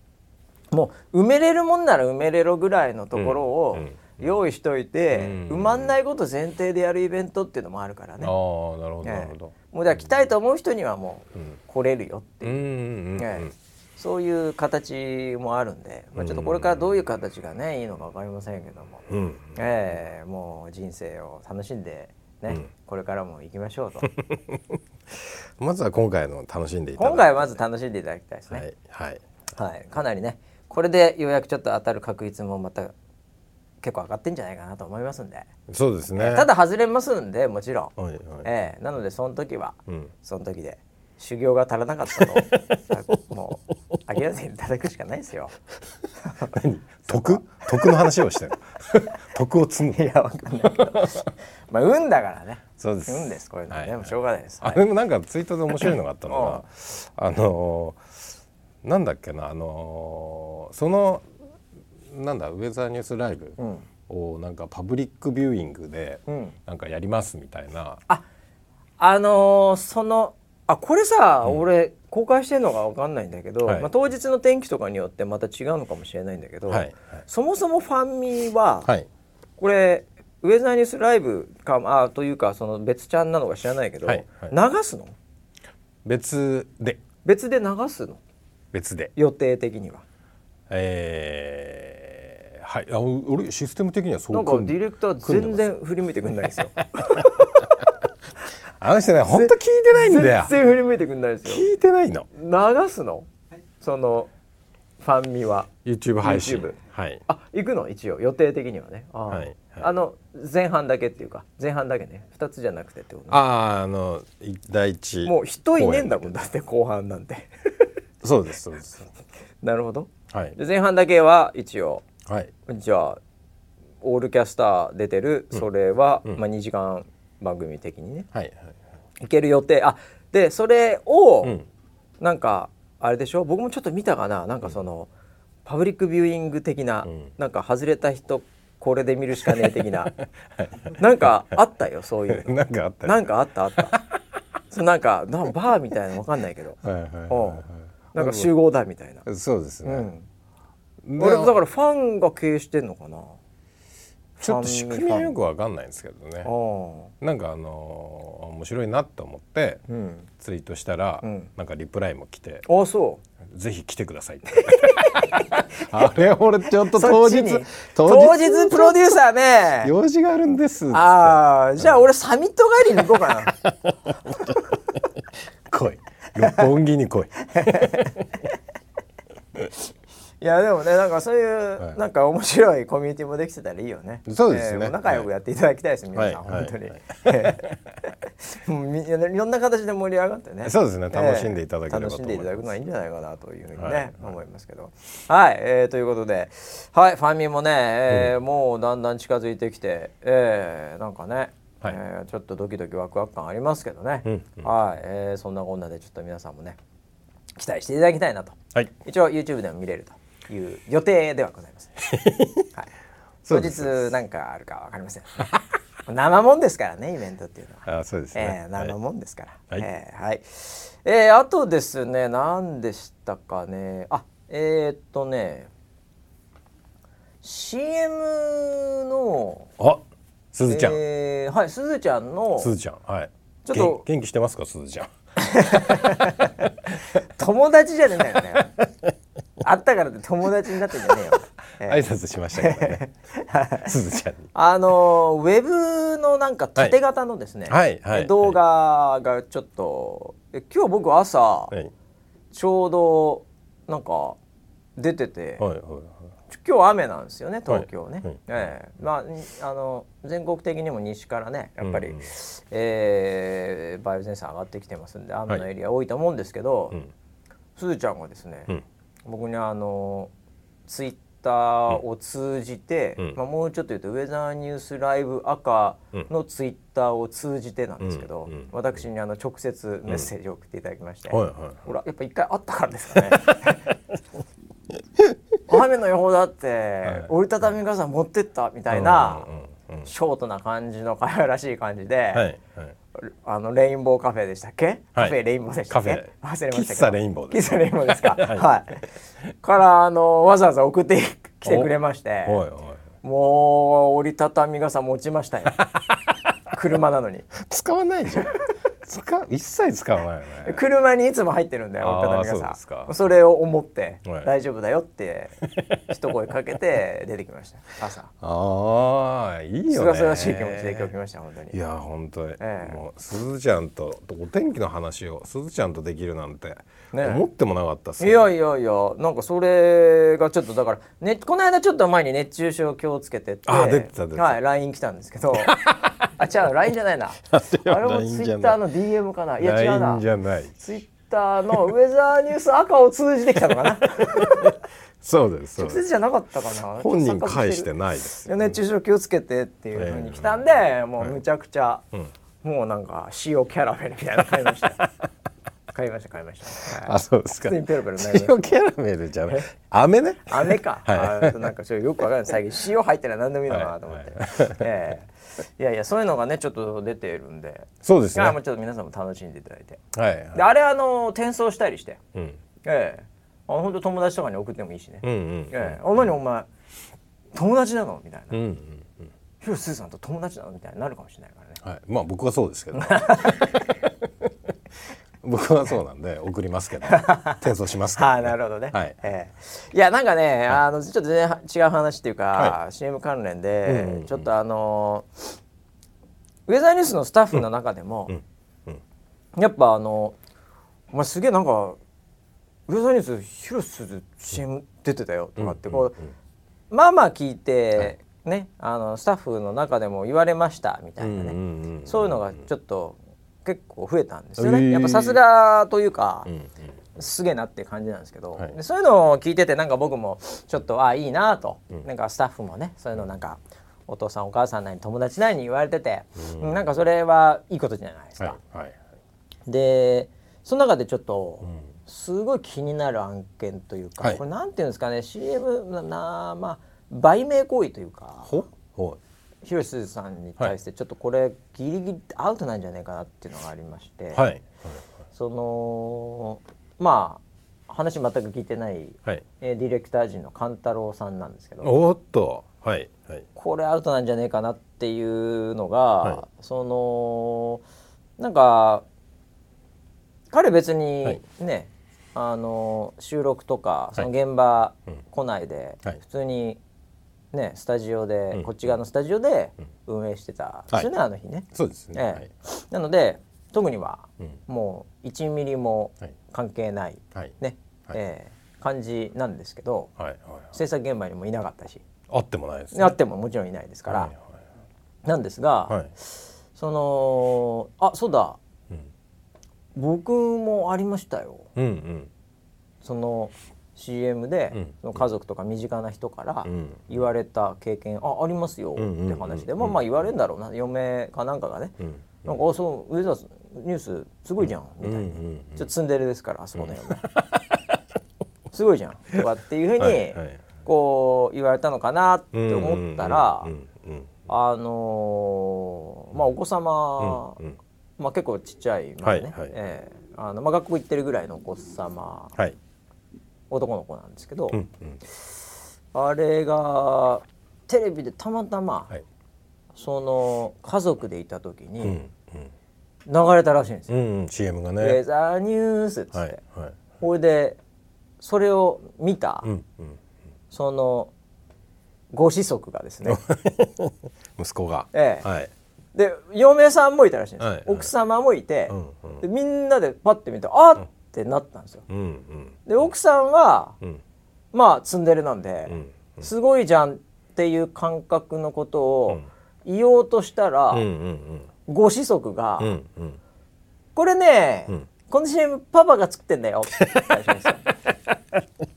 もう埋めれるもんなら埋めれろぐらいのところを用意しといて、うん。埋まんないこと前提でやるイベントっていうのもあるからね。ああなるほどもうだ来たいと思う人にはもううん。来れるよっていう。そういう形もあるんで、まあ、ちょっとこれからどういう形がねいいのか分かりませんけども、うん。ええ。もう人生を楽しんでね、うん。これからも行きましょうと。まずは今回の楽しんでいただいて今回はまず楽しんでいただきたいですはね、い。はい。はい。かなりねこれでようやくちょっと当たる確率もまた結構上がってんじゃないかなと思いますんで、そうですね。ただ外れますんでもちろん、はいはい。ええなのでその時は、うん。その時で修行が足らなかったと。もう諦めていただくしかないですよ。徳？徳の話をしてる。徳を積む。いやわかんないけど。まあ運だからね。そうです。運ですこういうのはね、はいもうしょうがないです、あれもなんかツイートで面白いのがあったのが あのーなんだっけなあのーそのなんだウェザーニュースライブうん。をなんかパブリックビューイングでうん。なんかやりますみたいな、あのーそのあこれさ、俺公開してるのが分かんないんだけど、はい。まあ、当日の天気とかによってまた違うのかもしれないんだけど、はい。はい。そもそもファンミは、はい。これウェザーニュースライブかあというかその別チャンなのか知らないけど、流すの？別で。別で流すの？別で。予定的には。えー、はい。あ俺システム的にはそなんかディレクター全然振り向いてくんないですよ。あの人ね本当聞いてないんだよ。全然振り向いてくんないですよ。聞いてないの。流すの？そのファンミは。YouTube 配信。YouTube はい。あ行くの？一応。予定的にはね。あ,、はいはい。あの前半だけっていうか。前半だけね。2つじゃなくてってことね。あああのい第一もう人いねえんだも公んだって後半なんて。演そうですそうです。なるほど。はい。で前半だけは一応。はい。じゃあオールキャスター出てるそれは、うん。まあ、2時間番組的にね。はいはいい。ける予定。あでそれを、うん。なんかあれでしょ？僕もちょっと見たかな。なんかその、パブリックビューイング的な、うん。なんか外れた人これで見るしかねえ的な。なんかあったよそういうの。なんかあったなんかあったあった。そうなんかなバーみたいなのわかんないけど。はいはいはいうん。はなんか集合だみたいな、いそうですうね、ん、で俺だからファンが経営してんのかな？ちょっと仕組みはよくわかんないんですけどね。あなんかあのー面白いなと思ってツイートしたら、うん。なんかリプライも来てあそう「ぜひ来てください」って。あれ俺ちょっと当日当日プロデューサーね用事があるんです。ああじゃあ俺サミット帰りに行こうかな。来い六本木に来い。いやでもねなんかそういう、はい。なんか面白いコミュニティもできてたらいいよね。そうですね。えーも仲良くやっていただきたいです、皆さん、はい。本当に、はい。ろんな形で盛り上がってね。そうですね。楽しんでいただければ楽しんでいただくのはいいんじゃないかなというふうにね、はい。はい。思いますけど。はい、えーということで。はい。ファンミもね、えーもうだんだん近づいてきて、えーなんかねはい。えーちょっとドキドキワクワク感ありますけどね、うんうん。はい、えーそんなこんなでちょっと皆さんもね期待していただきたいなと。はい。一応 YouTube でも見れるという予定ではございます、はい、当日なんかあるかわかりません。生もんですからねイベントっていうのは、あそうですね。えー生もんですから。はい。えーはい。えーあとですね何でしたかね。あえーっとね CM のあすずちゃん、えーはいすずちゃんのすずちゃんはい。ちょっと元元気してますかすずちゃん？友達じゃねえんだよね。会ったからって友達になってんじゃねえよ。え挨拶しましたけどね。すずちゃんに。あのウェブのなんか縦型のですね、はいはい動画がちょっとえ今日僕朝はい。ちょうどなんか出てて、はいはい今日雨なんですよね東京ね、はい。はいええ。まあにあの全国的にも西からねやっぱり、うん。うんえー梅雨前線上がってきてますんで雨のエリア多いと思うんですけど、うん。すずちゃんがですね、うん。僕にあのツイッターを通じて、うん。まあ、もうちょっと言うとウェザーニュースライブ赤のツイッターを通じてなんですけど、私にあの直接メッセージを送っていただきまして、はいはい。ほらやっぱ一回あったからですかね 雨の予報だって、折りたたみ傘持ってったみたいな、ショートな感じの可愛らしい感じで、あのレインボーカフェでしたっけ、カフェレインボーでしたっけ？カ忘れましたレインボーです。レインボーですか？はい。はい、からあのわざわざ送ってき てくれましてもう折りたたみ傘持ちましたよ。車なのに。使わないじゃん使う一切使わないよね。車にいつも入ってるんだよ折りたたみ傘それを思ってはい。大丈夫だよって一声かけて 出てきました。朝。ああいいよね。すがすがしい気持ちで今日来ました本当に。いや本当に、ええ。もうすずちゃんとお天気の話をすずちゃんとできるなんてね。思ってもなかったっすいやいやいやなんかそれがちょっとだから、ね、この間ちょっと前に熱中症気をつけてってあ出てた出てた。はい LINE 来たんですけど。あ違う LINE じゃないな。やあれもツイッターの DM かな。いや違うな。じゃない。ツイッターのウェザーニュース赤を通じてきたのかな。そうですそう直です。接じゃなかったかな。本人返していないです。や熱中症気をつけてっていうふうに来たんで、もうむちゃくちゃ、うん。もうなんか塩キャラメルみたいなの買いました買いました買いました、はい。あそうですか。普通にペロペロ塩キャラメルじゃない飴ね？飴か、はい。なんかちょっとよくわかんない。最近塩入ってない。何でもいいのかなと思って、ええ。いやいやそういうのがねちょっと出ているんで。そうですね。ちょっと皆さんも楽しんでいただいて。いはい。であれあの転送したりして。うん。ええ。あ本当友達とかに送ってもいいしね、うんうんええ。あ何お前友達なの？みたいな、うんうん広瀬すずさんと友達なの？みたいになるかもしれないからね。はい。まあ僕はそうですけど 僕はそうなんで送りますけど 転送しますけど、はあなるほどね。はい。ええ。いやなんかね、あのちょっと全然違う話っていうか、は CM 関連うんで、うんうん。ちょっとあのウェザーニュースのスタッフの中でも、うん。うん。やっぱあのお前すげえなんかウェザーニュース広瀬すず CM 出てたよとかってこう、まあまあ聞いて、ねあのスタッフの中でも言われましたみたいなね、うんうんうん。そういうのがちょっと結構増えたんですよね。へえやっぱさすがというか。うんうん。すげえなって感じなんですけど、はい。でそういうのを聞いててなんか僕もちょっとあいいなと、うん。なんかスタッフもねそういうのなんかお父さんお母さんなり友達なりに言われてて、うん。なんかそれはいいことじゃないですはいか。はい。でその中でちょっと、うん。すごい気になる案件というか、はい。これなんていうんですかね CM ななまあ売名行為というか。ほほ広瀬さんに対してちょっとこれギリギリアウトなんじゃないかなっていうのがありまして、はい。そのまあ話全く聞いてないはい。えーディレクター陣の勘太郎さんなんですけどおっと。はい。はい。これアウトなんじゃねえかなっていうのが、はそのなんか彼別にね、あの収録とかその現場うん。来ないで、はい。普通にねスタジオで、うん。こっち側のスタジオで運営してたんですよね、あの日ね。そうですね、ええ。なので特にはうん。もう1ミリもはい。関係ない、はい。ね。はい。ええ。感じなんですけどはい。はい。制作現場にもいなかったし。あってもないですね。あってももちろんいないですから、はい。なんですが、はいはい。そのあそうだ。うん。僕もありましたよ。うんうん。その CM で、うん。その家族とか身近な人からうん。言われた経験、あありますよって話で、うんまあまあ言われるんだろうな。嫁かなんかがね、うん。なんかあそうウェザーニュースすごいじゃん。みたいな、ちょっとツンデレですからあそこの嫁、すごいじゃん。とかっていうふうに、こう言われたのかなって思ったら、あのーまあお子様、まあ結構ちっちゃいまだね、ええ。あのまあ学校行ってるぐらいのお子様はい男の子なんですけど、うんうん。あれがテレビでたまたま、はい。その家族でいた時にうん流れたらしいんですよ。うんうん CM がウね。ェザーニュースっつって、はいはい。これでそれを見た、うんうんそのご子息がですね。息子が、ええ。はい。で嫁さんもいたらしいんですよ、はいはい。奥様もいて、うんうん。でみんなでパッて見てあっってなったんですよ。うんうん。で奥さんはうん。まあツンデレなんで、うんすごいじゃんっていう感覚のことを言おうとしたら、うんうんご子息が、うんうん。うんこれね、ん。この CM パパが作ってんだよ。って言ったらしいんですよは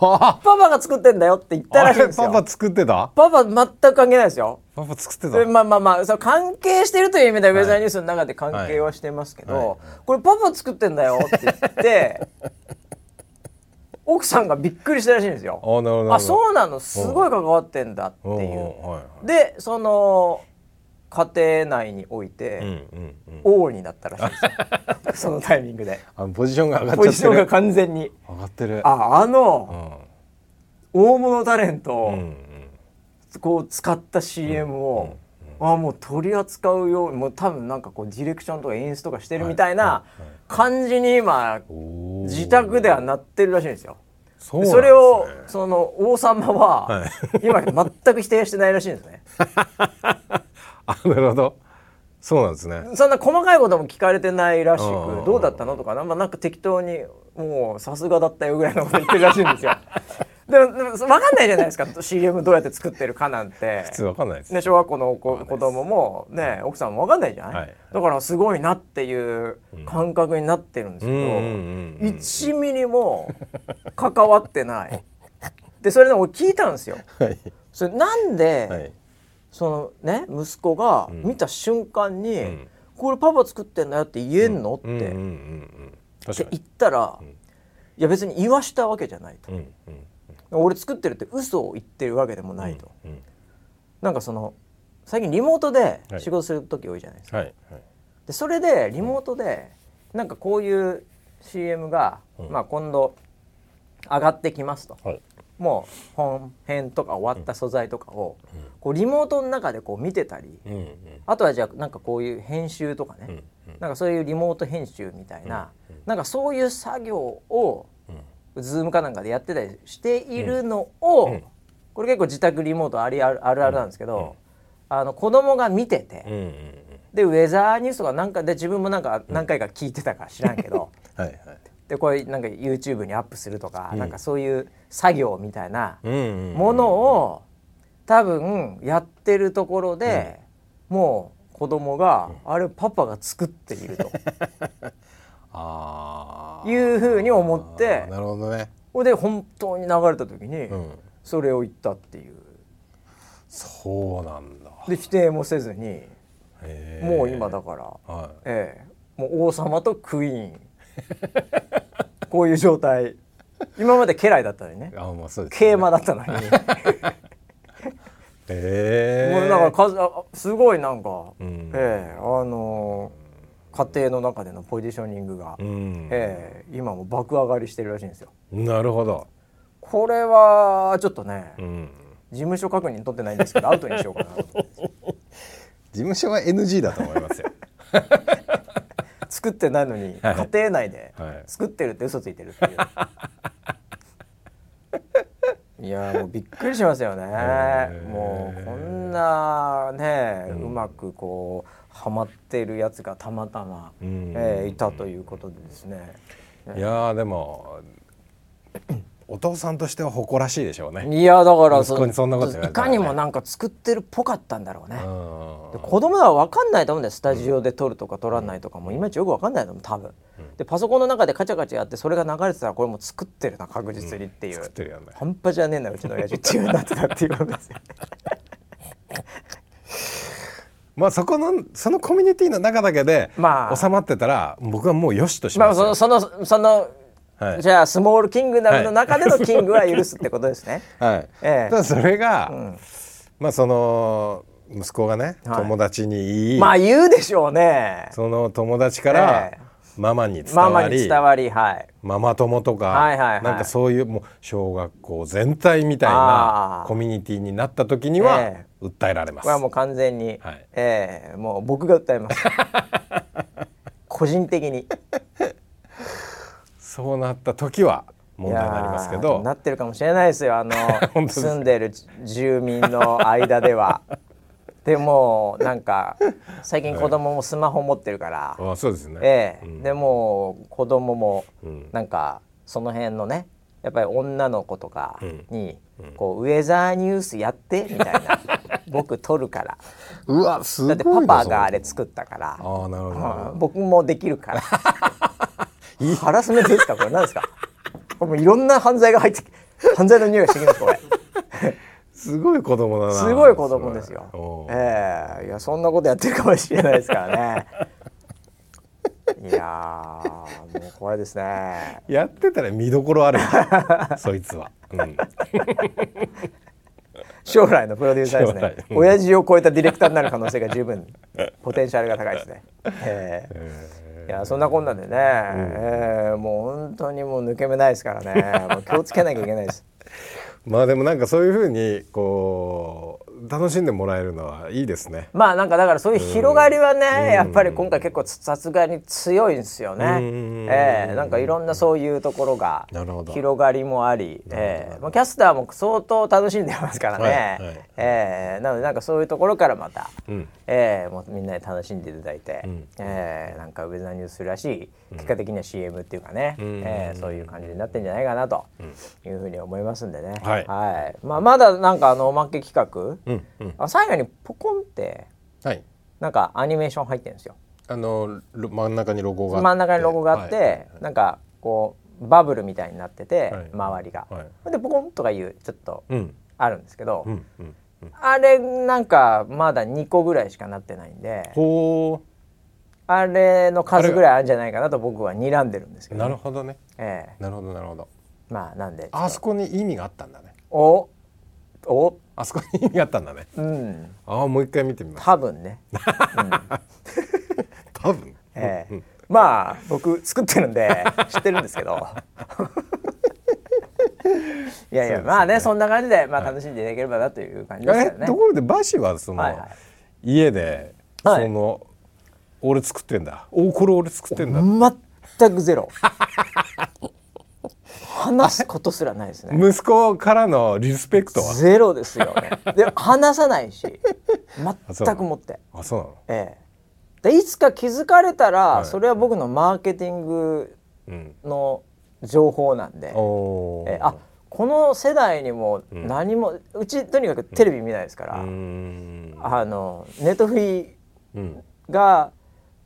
パパが作ってんだよって言ったあらしいんですよ。れパパ作ってた？パパ全く関係ないですよ。パパ作ってた？でまあまあまあその関係してるという意味ではウェザーニュースの中で関係はしてますけど、はい。はいこれパパ作ってんだよって言って 奥さんがびっくりしたらしいんですよ。あそうなの。すごい関わってんだっていう。はいはい。でその家庭内において、うんうんうん。王になったらしい そのタイミングで。あポジションが上がっポジションが完全に。上がってる。ああうのん。大物タレントをうんうん。こう使った CM を、あもう取り扱うようもう多分なんかこうディレクションとか演出とかしてるみたいな感じに今自宅ではなってるらしいんですよ。そね。それをその王様は、はい。今全く否定してないらしいんですね。あなるほど。そうなんですね。そんな細かいことも聞かれてないらしうん。くどうだったのとかな,、まあ、なんか適当にもうさすがだったよぐらいのこと言ってるらしいんですよ。でもでも分かんないじゃないですか。CM どうやって作ってるかなんて。普通わかんないです。ね、小学校の子子供もね奥さんも分かんないじゃない、はい。だからすごいなっていう感覚になってるんですけど、うんうんうんうん1ミリも関わってない。でそれで俺聞いたんですよ。はい。それなんで、はいそのね息子がん。見た瞬間に、ん。これパパ作ってんだよって言えんの、って、うんうんうんっうん。て言ったら、ん。いや別に言わしたわけじゃないと、うんうん俺作ってるって嘘を言ってるわけでもないと、うんなんかその最近リモートではい。仕事する時多いじゃないですか、はいはい。でそれでリモートでなんかこういう CM が、うん。まあ、今度上がってきますと。はいもう本編とか終わった素材とかを、こうリモートの中でこう見てたりあとはじゃあなんかこういう編集とかね、なんかそういうリモート編集みたいな、なんかそういう作業をうん。ズームかなんかでやってたりしているのを、うん。これ結構自宅リモートありあるあるあるなんですけど、あの子供が見てて、でウェザーニュースとかなんかで自分もなんか何回か聞いてたか知らんけど、はいはいでこれなんか YouTube にアップするとか、なんかそういう作業みたいなうんうんものを多分やってるところで、もう子供が、あれパパが作っていると。あいうふうに思ってあなるほどね。で本当に流れた時にうん。それを言ったっていう。そうなんだ。で否定もせずにもう今だから、はええ、もう王様とクイーン こういう状態。今まで家来だったのにね。いあまあそうですね。桂馬だったのに。へえもうだからかずあすごいなんか、うん。ええあのー家庭の中でのポジショニングが、うん。ええ今も爆上がりしてるらしいんですよ。なるほど。これはちょっとね、うん。事務所確認取ってないんですけどアウトにしようかなと 事務所は NG だと思いますよ作ってないのにはい家庭内ではい作ってるって嘘ついてるっていう。いやもうびっくりしますよね。ーもうこんなね、うまくこうハマってるやつがたまたま、うんえーいたということでですね。いやーでもお父さんとしては誇らしいでしょうね。いやだから息子にそんなこと言われいかにもなんか作ってるっぽかったんだろうね。うん。で子供は分かんないと思うんだよ。スタジオで撮るとか撮らないとかもいまいちよく分かんないと思う多分。でパソコンの中でカチャカチャやってそれが流れてたらこれもう作ってるな確実にっていう。作ってるよね。半端じゃねえんだうちの親父っていうなってたっていうことですよ。まあそこのそのコミュニティの中だけでまあ。収まってたら僕はもうよしとしまますよ、あそのそのその、はいじゃあスモールキングダムの中でのキングは許すってことですね。はいええただそれが、んまあその息子がね、はい友達に言い、まあ言うでしょうね。その友達からええママに伝ママわり、に伝わりはい。ママ友とか、はいはいはいなんかそういうもう小学校全体みたいなコミュニティになった時にはえ訴えられます。これはもう完全に、はいええもう僕が訴えます。個人的に。そうなった時は問題になりますけど。なってるかもしれないですよ。あの 住んでる住民の間では。でもなんか最近子供もスマホ持ってるから、あそうですね、ええ。うん。でもう子供もうん。なんかその辺のねやっぱり女の子とかに、うん。こうウェザーニュースやってみたいな。僕撮るから。うわすごだいなってパパがあそれ。作ったから。ああなるほどなるほど。うん僕もできるからハラスメントですかこれ何ですか？もういろんな犯罪が入って犯罪の匂いがしてきますこれ。すごい子供だな。すごい子供ですよ。ええ。いやそんなことやってるかもしれないですからね。いやーもう怖いですね。やってたら見どころあるよ。そいつは、うん、将来のプロデューサーですね。うん。親父を超えたディレクターになる可能性が十分ポテンシャルが高いですね、ええいやそんなこんなんでね、ええもう本当にもう抜け目ないですからね。もう気をつけなきゃいけないです。まあでもなんかそういうふうにこう楽しんでもらえるのはいいですね。まあなんかだからそういう広がりはね、うん。やっぱり今回結構さすがに強いんですよね。うん。ええなんかいろんなそういうところが広がりもあり、ええ。まあ、キャスターも相当楽しんでますからね。はいはい。ええ。なのでなんかそういうところからまた、うん。ええもうみんなで楽しんでいただいて、うん。ええなんかウェザーニュースらしい結果的には CM っていうかね、うん。ええそういう感じになってんじゃないかなというふうに思いますんでね。はい。まあまだなんかあのおまけ企画、うんうん。あ最後にポコンってはい。なんかアニメーション入ってるんですよ。あのロ真ん中にロゴがあって。真ん中にロゴがあって、はいはいなんかこうバブルみたいになってて、はい。周りが。はい。でポコンとかいうちょっとうん。あるんですけど、うんうんうん。あれなんかまだ2個ぐらいしかなってないんでほあれの数ぐらいあるんじゃないかなと僕は睨んでるんですけうど、なるほどね。ええ。なるほどなるほど。まあなんで。あそこに意味があったんだね。おおあそこに意味があったんだね。うん。ああもう一回見てみます。多分ね、多分？ええ。うんまあ僕作ってるんで 知ってるんですけど。いやいや、ね。まあねそんな感じで、まあ、楽しんでいただければなという感じですえからねと。ころでバシはその、はいはい。家で、はい。その俺作ってんだ。おこれ俺作ってんだ、全くゼロ話すことすらないですね。息子からのリスペクトは？ゼロですよね。で話さないし全くもって。あそう。なの？ええ。でいつか気づかれたら、はい。それは僕のマーケティングうん。の情報なんで、おー。ええ。あこの世代にもうん。何も、うちとにかくテレビ見ないですから、うーん。あのネットフリうん。が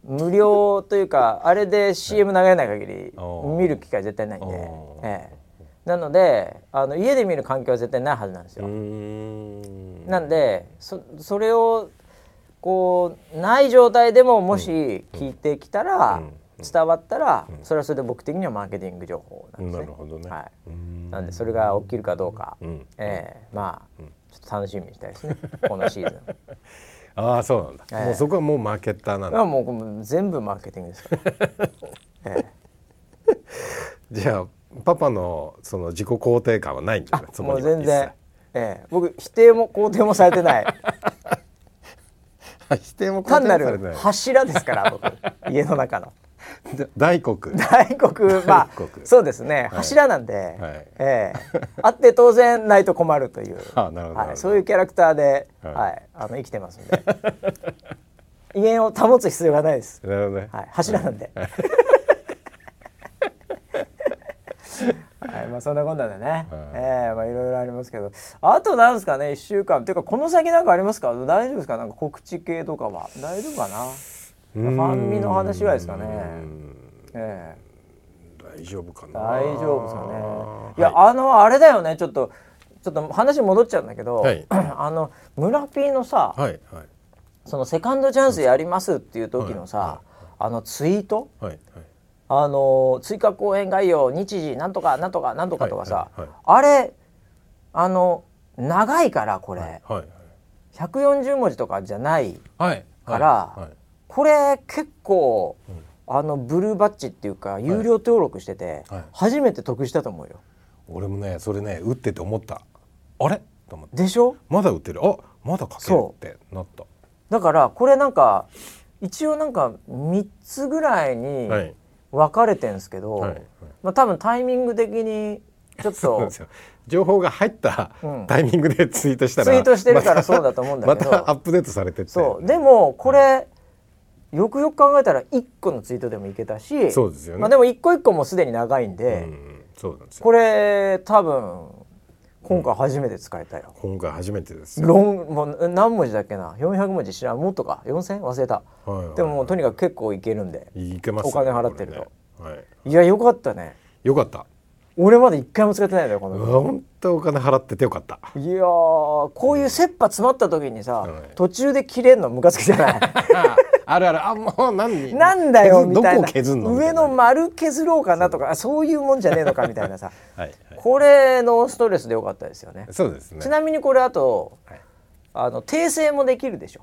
無料というかあれで CM 流れない限り見る機会絶対ないんで、ええ。なのであの家で見る環境は絶対ないはずなんですよ。なんでそそれをこうない状態でももし聞いてきたら、うん。伝わったら、うん。それはそれで僕的にはマーケティング情報なんですね。なるほどね。はい、ん。なんでそれが起きるかどうか、うん。ええ。まあ、うん。ちょっと楽しみにしたいですね。このシーズン。ああそうなんだ、ええ。もうそこはもうマーケッターなんだ。あもう全部マーケティングです。から。ええじゃあパパのその自己肯定感はないんじゃない？そこもう全然、ええ。僕否定も肯定もされてない。否定も肯単なる定されてない。柱ですから僕。家の中の。大黒。大黒 まあそうですね、柱なんで、はい。ええ。あって当然ないと困るという。はい、そういうキャラクターで、ははい。いあの生きてますんで。威厳を保つ必要がないです、なるほどね、はい、柱なんで。はい、まあそんなこんなでね、はい。ええ。まあいろいろありますけど、あとなんですかね、一週間。っていうかこの先なんかありますか、大丈夫ですか、なんか告知系とかは。大丈夫かな？ファンミの話はですかね。うーん。え大丈夫かえな。大丈夫ですかね。いや、はあのあれだよね、ちょっとちょっと話戻っちゃうんだけど、はい。あの村 P のさ、はいはい。そのセカンドチャンスやりますっていう時のさ、はいはあのツイート？はいはい。あの追加公演概要日時なんとかなんとかなんとかとかさ、はいはいあれあの長いからこれ、はいはい140文字とかじゃないはいからはいこれ結構、うん。あのブルーバッジっていうか有料登録してて、はい。初めて得したと思うよ。俺もねそれね打ってて思った。あれ？と思って。でしょ？まだ打ってる？あまだかけるそってなった。だからこれなんか一応なんか3つぐらいにはい。分かれてんすけど、はいはい。まあ多分タイミング的にちょっと情報が入ったうん。タイミングでツイートしたら、ツイートしてるからそうだと思うんだまけど、たアップデートされてって。そう。でもこれ、よくよく考えたら1個のツイートでもいけたしそうですよね。まあ、でも一個一個もすでに長いんうで、ん、そうなんですよ。これ多分今回初めて使えたよ。今回初めてですよ、ロンもう何文字だっけな？400文字知らん？もっとか？4000忘れた。はいはいはい。でももうとにかく結構いけるんで。いけますお金払ってると。これね。はい。いやよかったね。よかった俺まだ一回も使ってないのよこの本当お金払っててよかった。いやーこういう切羽詰まった時にさ、はい。途中で切れんのムカつきじゃない？あるある。あもう何？なんだよみたいな。上の丸削ろうかなとかあそういうもんじゃねえのかみたいなさ。はいはい。これのストレスでよかったですよね。そうですね。ちなみにこれあと、はい。あの訂正もできるでしょ？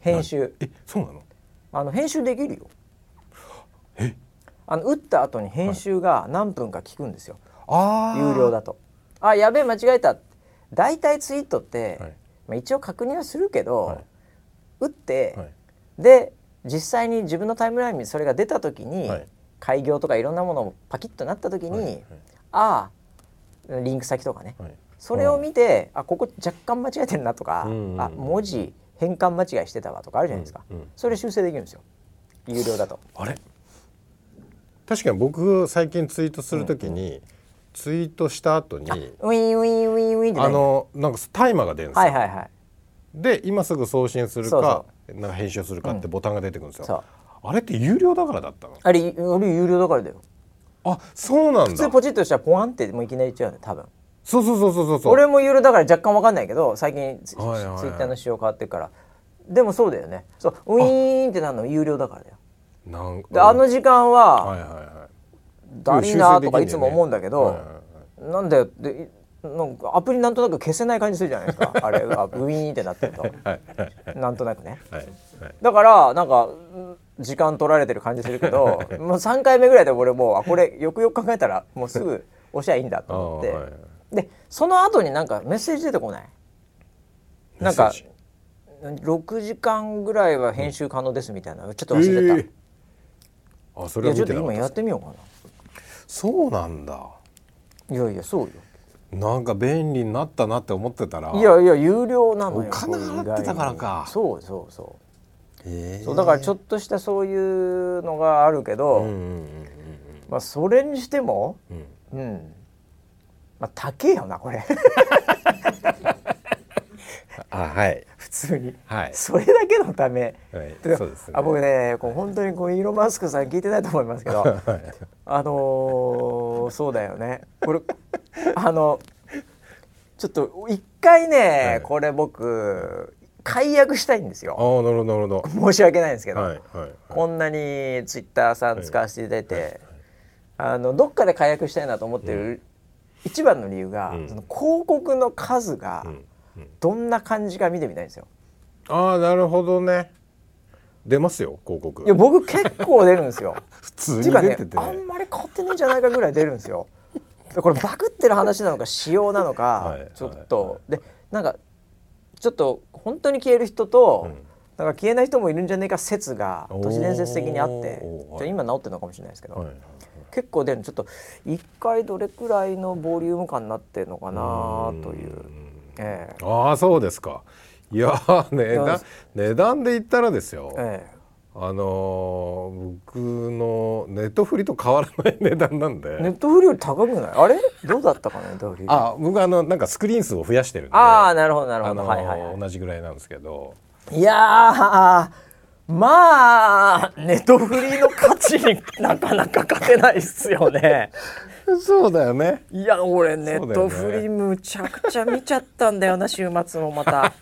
編集。えそうなの？あの編集できるよあの打った後に編集が何分か聞くんですよ、あ有料だと。あやべえ間違えた。大体ツイートって、はい。まあ、一応確認はするけど、はい。打って、はい。で実際に自分のタイムラインにそれが出た時に、はい。開業とかいろんなものをパキッとなった時に、はい。はい。ああリンク先とかね、はい。それを見て、あここ若干間違えてるなとか、うんうん。うん。あ文字変換間違いしてたわとかあるじゃないですか、うん。うん。それ修正できるんですよ。有料だと。あれ？確かに僕最近ツイートするときに、ツイートした後にウィンウィンウィンウィンあのなんかタイマーが出るんですよ、はいはいはい。で今すぐ送信するかなんか編集するかってボタンが出てくるんですよ、あれって有料だからだったの？あれあれ有料だからだよ。あそうなんだ。普通ポチッとしたらポワンってもういきなりいっちゃうね多分。そうそうそうそうそうそう。俺も有料だから若干わかんないけど最近ツ,、イッターの仕様変わってるから。でもそうだよね。そうウィーンってなるの有料だからだよなんか。であの時間は、はいはいはい。だりーなとかいつも思うんだけど、はいはいはい。なんだよ。ってなんかアプリなんとなく消せない感じするじゃないですか。あれがウィーンってなってると。なんとなくね。はいはい。だからなんかうん時間取られてる感じするけど もう3回目ぐらいで俺もうあこれよくよく考えたらもうすぐ押しゃいいんだと思って、はいはい。でその後になんかメッセージ出てこない？なんかメッセージ？6時間ぐらいは編集可能ですみたいな、ちょっと忘れてた、えーあそいれはやちょっと今や見てなかったってみようかそうなんだ。ないやいやそうよ。なんか便利になったなって思ってたら。いやいや有料なのよお金払ってたからか。そうそうそうへーそうだからちょっとしたそういうのがあるけど、うんうんうんまあそれにしてもうん。うん。うんまあ高えよなこれ。あはい。普通に。はい。それだけのため。はい。そうですね。あ僕ねこう本当にこうイーロン・マスクさん聞いてないと思いますけど。はい。あのーそうだよね。これあのちょっと一回ね、はい。これ僕解約したいんですあよ。あなるほどなるほ申し訳ないんですけど、どはいはい。こんなにツイッターさん使わせていただいて、あのどっかで解約したいなと思ってる一番の理由が、うん。その広告の数がうんうんどんな感じか見てみたいんですよ。ああなるほどね。出ますよ広告。いや僕結構出るんですよ。普通っていうかねに出てて。あんまり変わってないんじゃないかぐらい出るんですよ。これバグってる話なのか仕様なのか、はいちょっと、でなんかちょっと本当に消える人と、うん。なんか消えない人もいるんじゃねえか説が都市伝説的にあっておーちょっと今治ってるのかもしれないですけど、はいはい結構出るのちょっと一回どれくらいのボリューム感になってるのかなという。ええ。ああそうですか。いやー値段値段で言ったらですよ、えあのー僕のネットフリと変わらない値段なんで、え、ネットフリより高くない？あれ？どうだったかなネットフリ。あ僕あのなんかスクリーン数を増やしてるんで。あーなるほどなるほど、あのーはいはいはい。同じぐらいなんですけど。いやーまあネットフリの価値になかなか勝てないっすよね。そうだよね。いや俺ネットフリむちゃくちゃ見ちゃったんだよな週末もまた。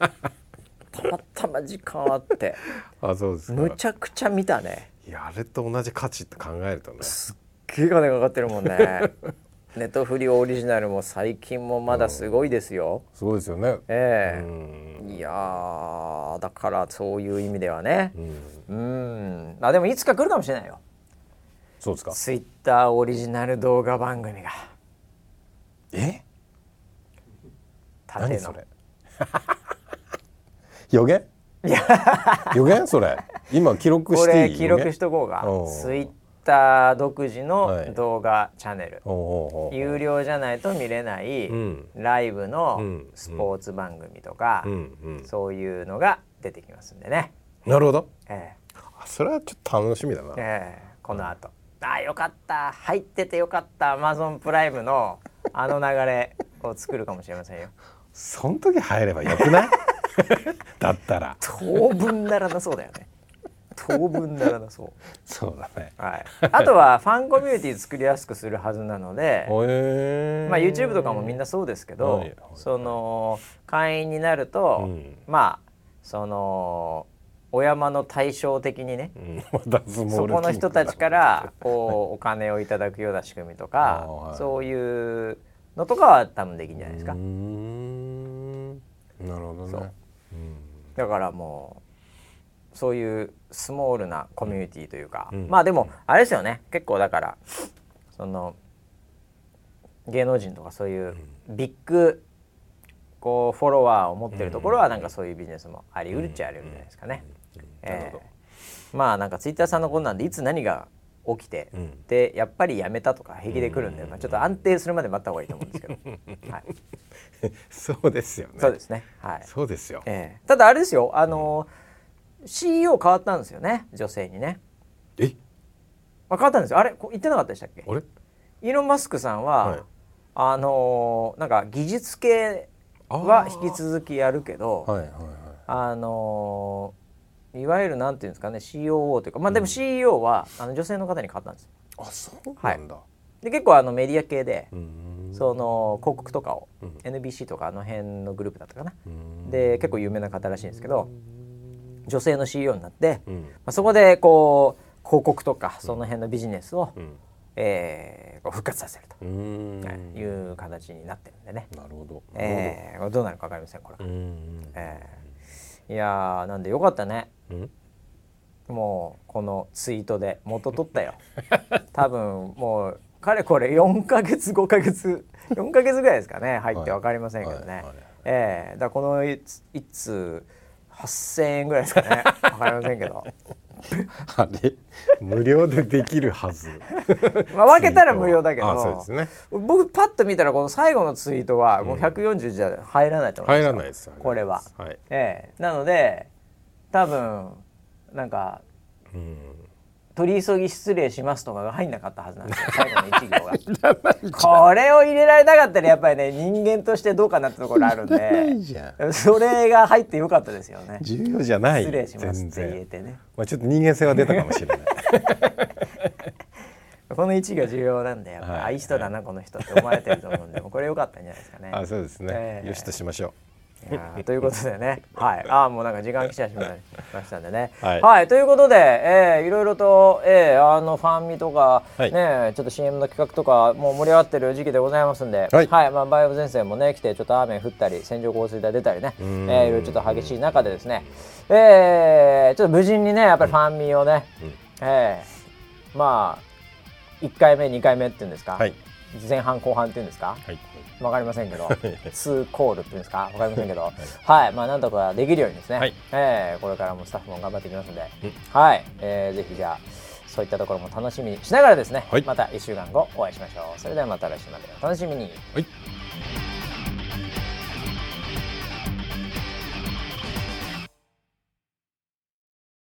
たまたま時間あって。あそうですか。むちゃくちゃ見たね。いやあれと同じ価値って考えるとね。すっげえ金かかってるもんね。ネットフリオリジナルも最近もまだすごいですよ。すごいですよね。えうん。えいやーだからそういう意味ではね。うん。うん。まあでもいつか来るかもしれないよそうですか？ツイッターオリジナル動画番組が。え？縦の。何それ？予言？いや。予言？それ。今記録こしていい？れ記録しとこうか。おう。ツイッター独自はい。の動画チャンネル、ほう有料じゃないと見れないうん。ライブうのん。スポーツ番組とか、うんうん。そういうのが出てきますんでね、なるほど。えあそれはちょっと楽しみだな。ーえ。ーこの後、あよかった。入っててよかった。アマゾンプライムのあの流れを作るかもしれませんよ。そん時入ればよくない？だったら。当分ならなそうだよね。当分ならなそう。そうだね。はい、あとはファンコミュニティ作りやすくするはずなので、まあ、YouTube とかもみんなそうですけど、その会員になると、うん。まあそのお山の対照的にねうんそこの人たちからこうお金をいただくような仕組みとか、はい。そういうのとかは多分できるんじゃないですか。なるほどね。だからもうそういうスモールなコミュニティというか、うん。まあでもあれですよね。結構だからその芸能人とかそういうビッグこうフォロワーを持ってるところはなんかそういうビジネスもありうるっちゃありうるんじゃないですかね。なるほどえー。まあなんかツイッターさんのことなんでいつ何が起きて、うん。でやっぱりやめたとか平気で来るんで、まあ、ちょっと安定するまで待った方がいいと思うんですけど、はい、そうですよね。そうですね。はい。そうですよ。ええ。ただあれですよあの、CEO 変わったんですよね女性にね。え？あ変わったんですよ。あれ？こ言ってなかったでしたっけ？あれ？イーロン・マスクさんは、はい。あのなんか技術系は引き続きやるけどあ、はい。はい。はい。のいわゆるなんていうんですかね COO というかまあでも CEO は、あの女性の方に変わったんですあそうなんだ。で結構あのメディア系で、その広告とかを、うん。NBC とかあの辺のグループだったかな、で結構有名な方らしいんですけど女性の CEO になって、うん。まあ、そこでこう広告とかその辺のビジネスを、うん。えー復活させると。い。う形になってるんでね、なるほど。えーどうなるか分かりませんこれ、えー。いやーなんでよかったね。うんもうこのツイートで元取ったよ。多分もうかれこれ4ヶ月5ヶ月4ヶ月ぐらいですかね。入って分かりませんけどね、はい。はい。はいええ。だからこの1通8,000円ぐらいですかね。分かりませんけど。あれ？無料でできるはず。まあ分けたら無料だけど。あそうですね僕パッと見たらこの最後のツイートは。もう140じゃ入らないと思いますよ入らないですよこれは、はいええなので多分なんかうん取り急ぎ失礼しますとかが入んなかったはずなんですよ。最後の一行が。これを入れられなかったらやっぱりね人間としてどうかなってところあるんでそれが入ってよかったですよね。重要じゃない。失礼しますって言えてね。まあちょっと人間性は出たかもしれない。この一行重要なんでやっぱ、はい。あいい人だなこの人って思われてると思うんでこれ良かったんじゃないですかね。あそうですね、ええ。よしとしましょいやーということでね、はい、あーもうなんか時間来ちゃいましたんでね。はい。ということで、えーいろいろと、えーあのファンミとか、はい。ね、ちょっと CM の企画とかもう盛り上がってる時期でございますんで、はい。まあ梅雨前線もね来てちょっと雨降ったり線状降水帯出たりね、えうーいろいろちょっと激しい中でですね、えーちょっと無事にねやっぱりファンミをね、うん。えーまあ1回目2回目っていうんですか、うはい。前半後半っていうんですか？はいわかりませんけど、ツーコールっていうんですか、わかりませんけど、はい、まあなんとかできるようにですね、はい。えーこれからもスタッフも頑張っていきますので、うん。はい、えーぜひじゃあそういったところも楽しみにしながらですね、はい。また1週間後お会いしましょう。それではまた来週までお楽しみに。はい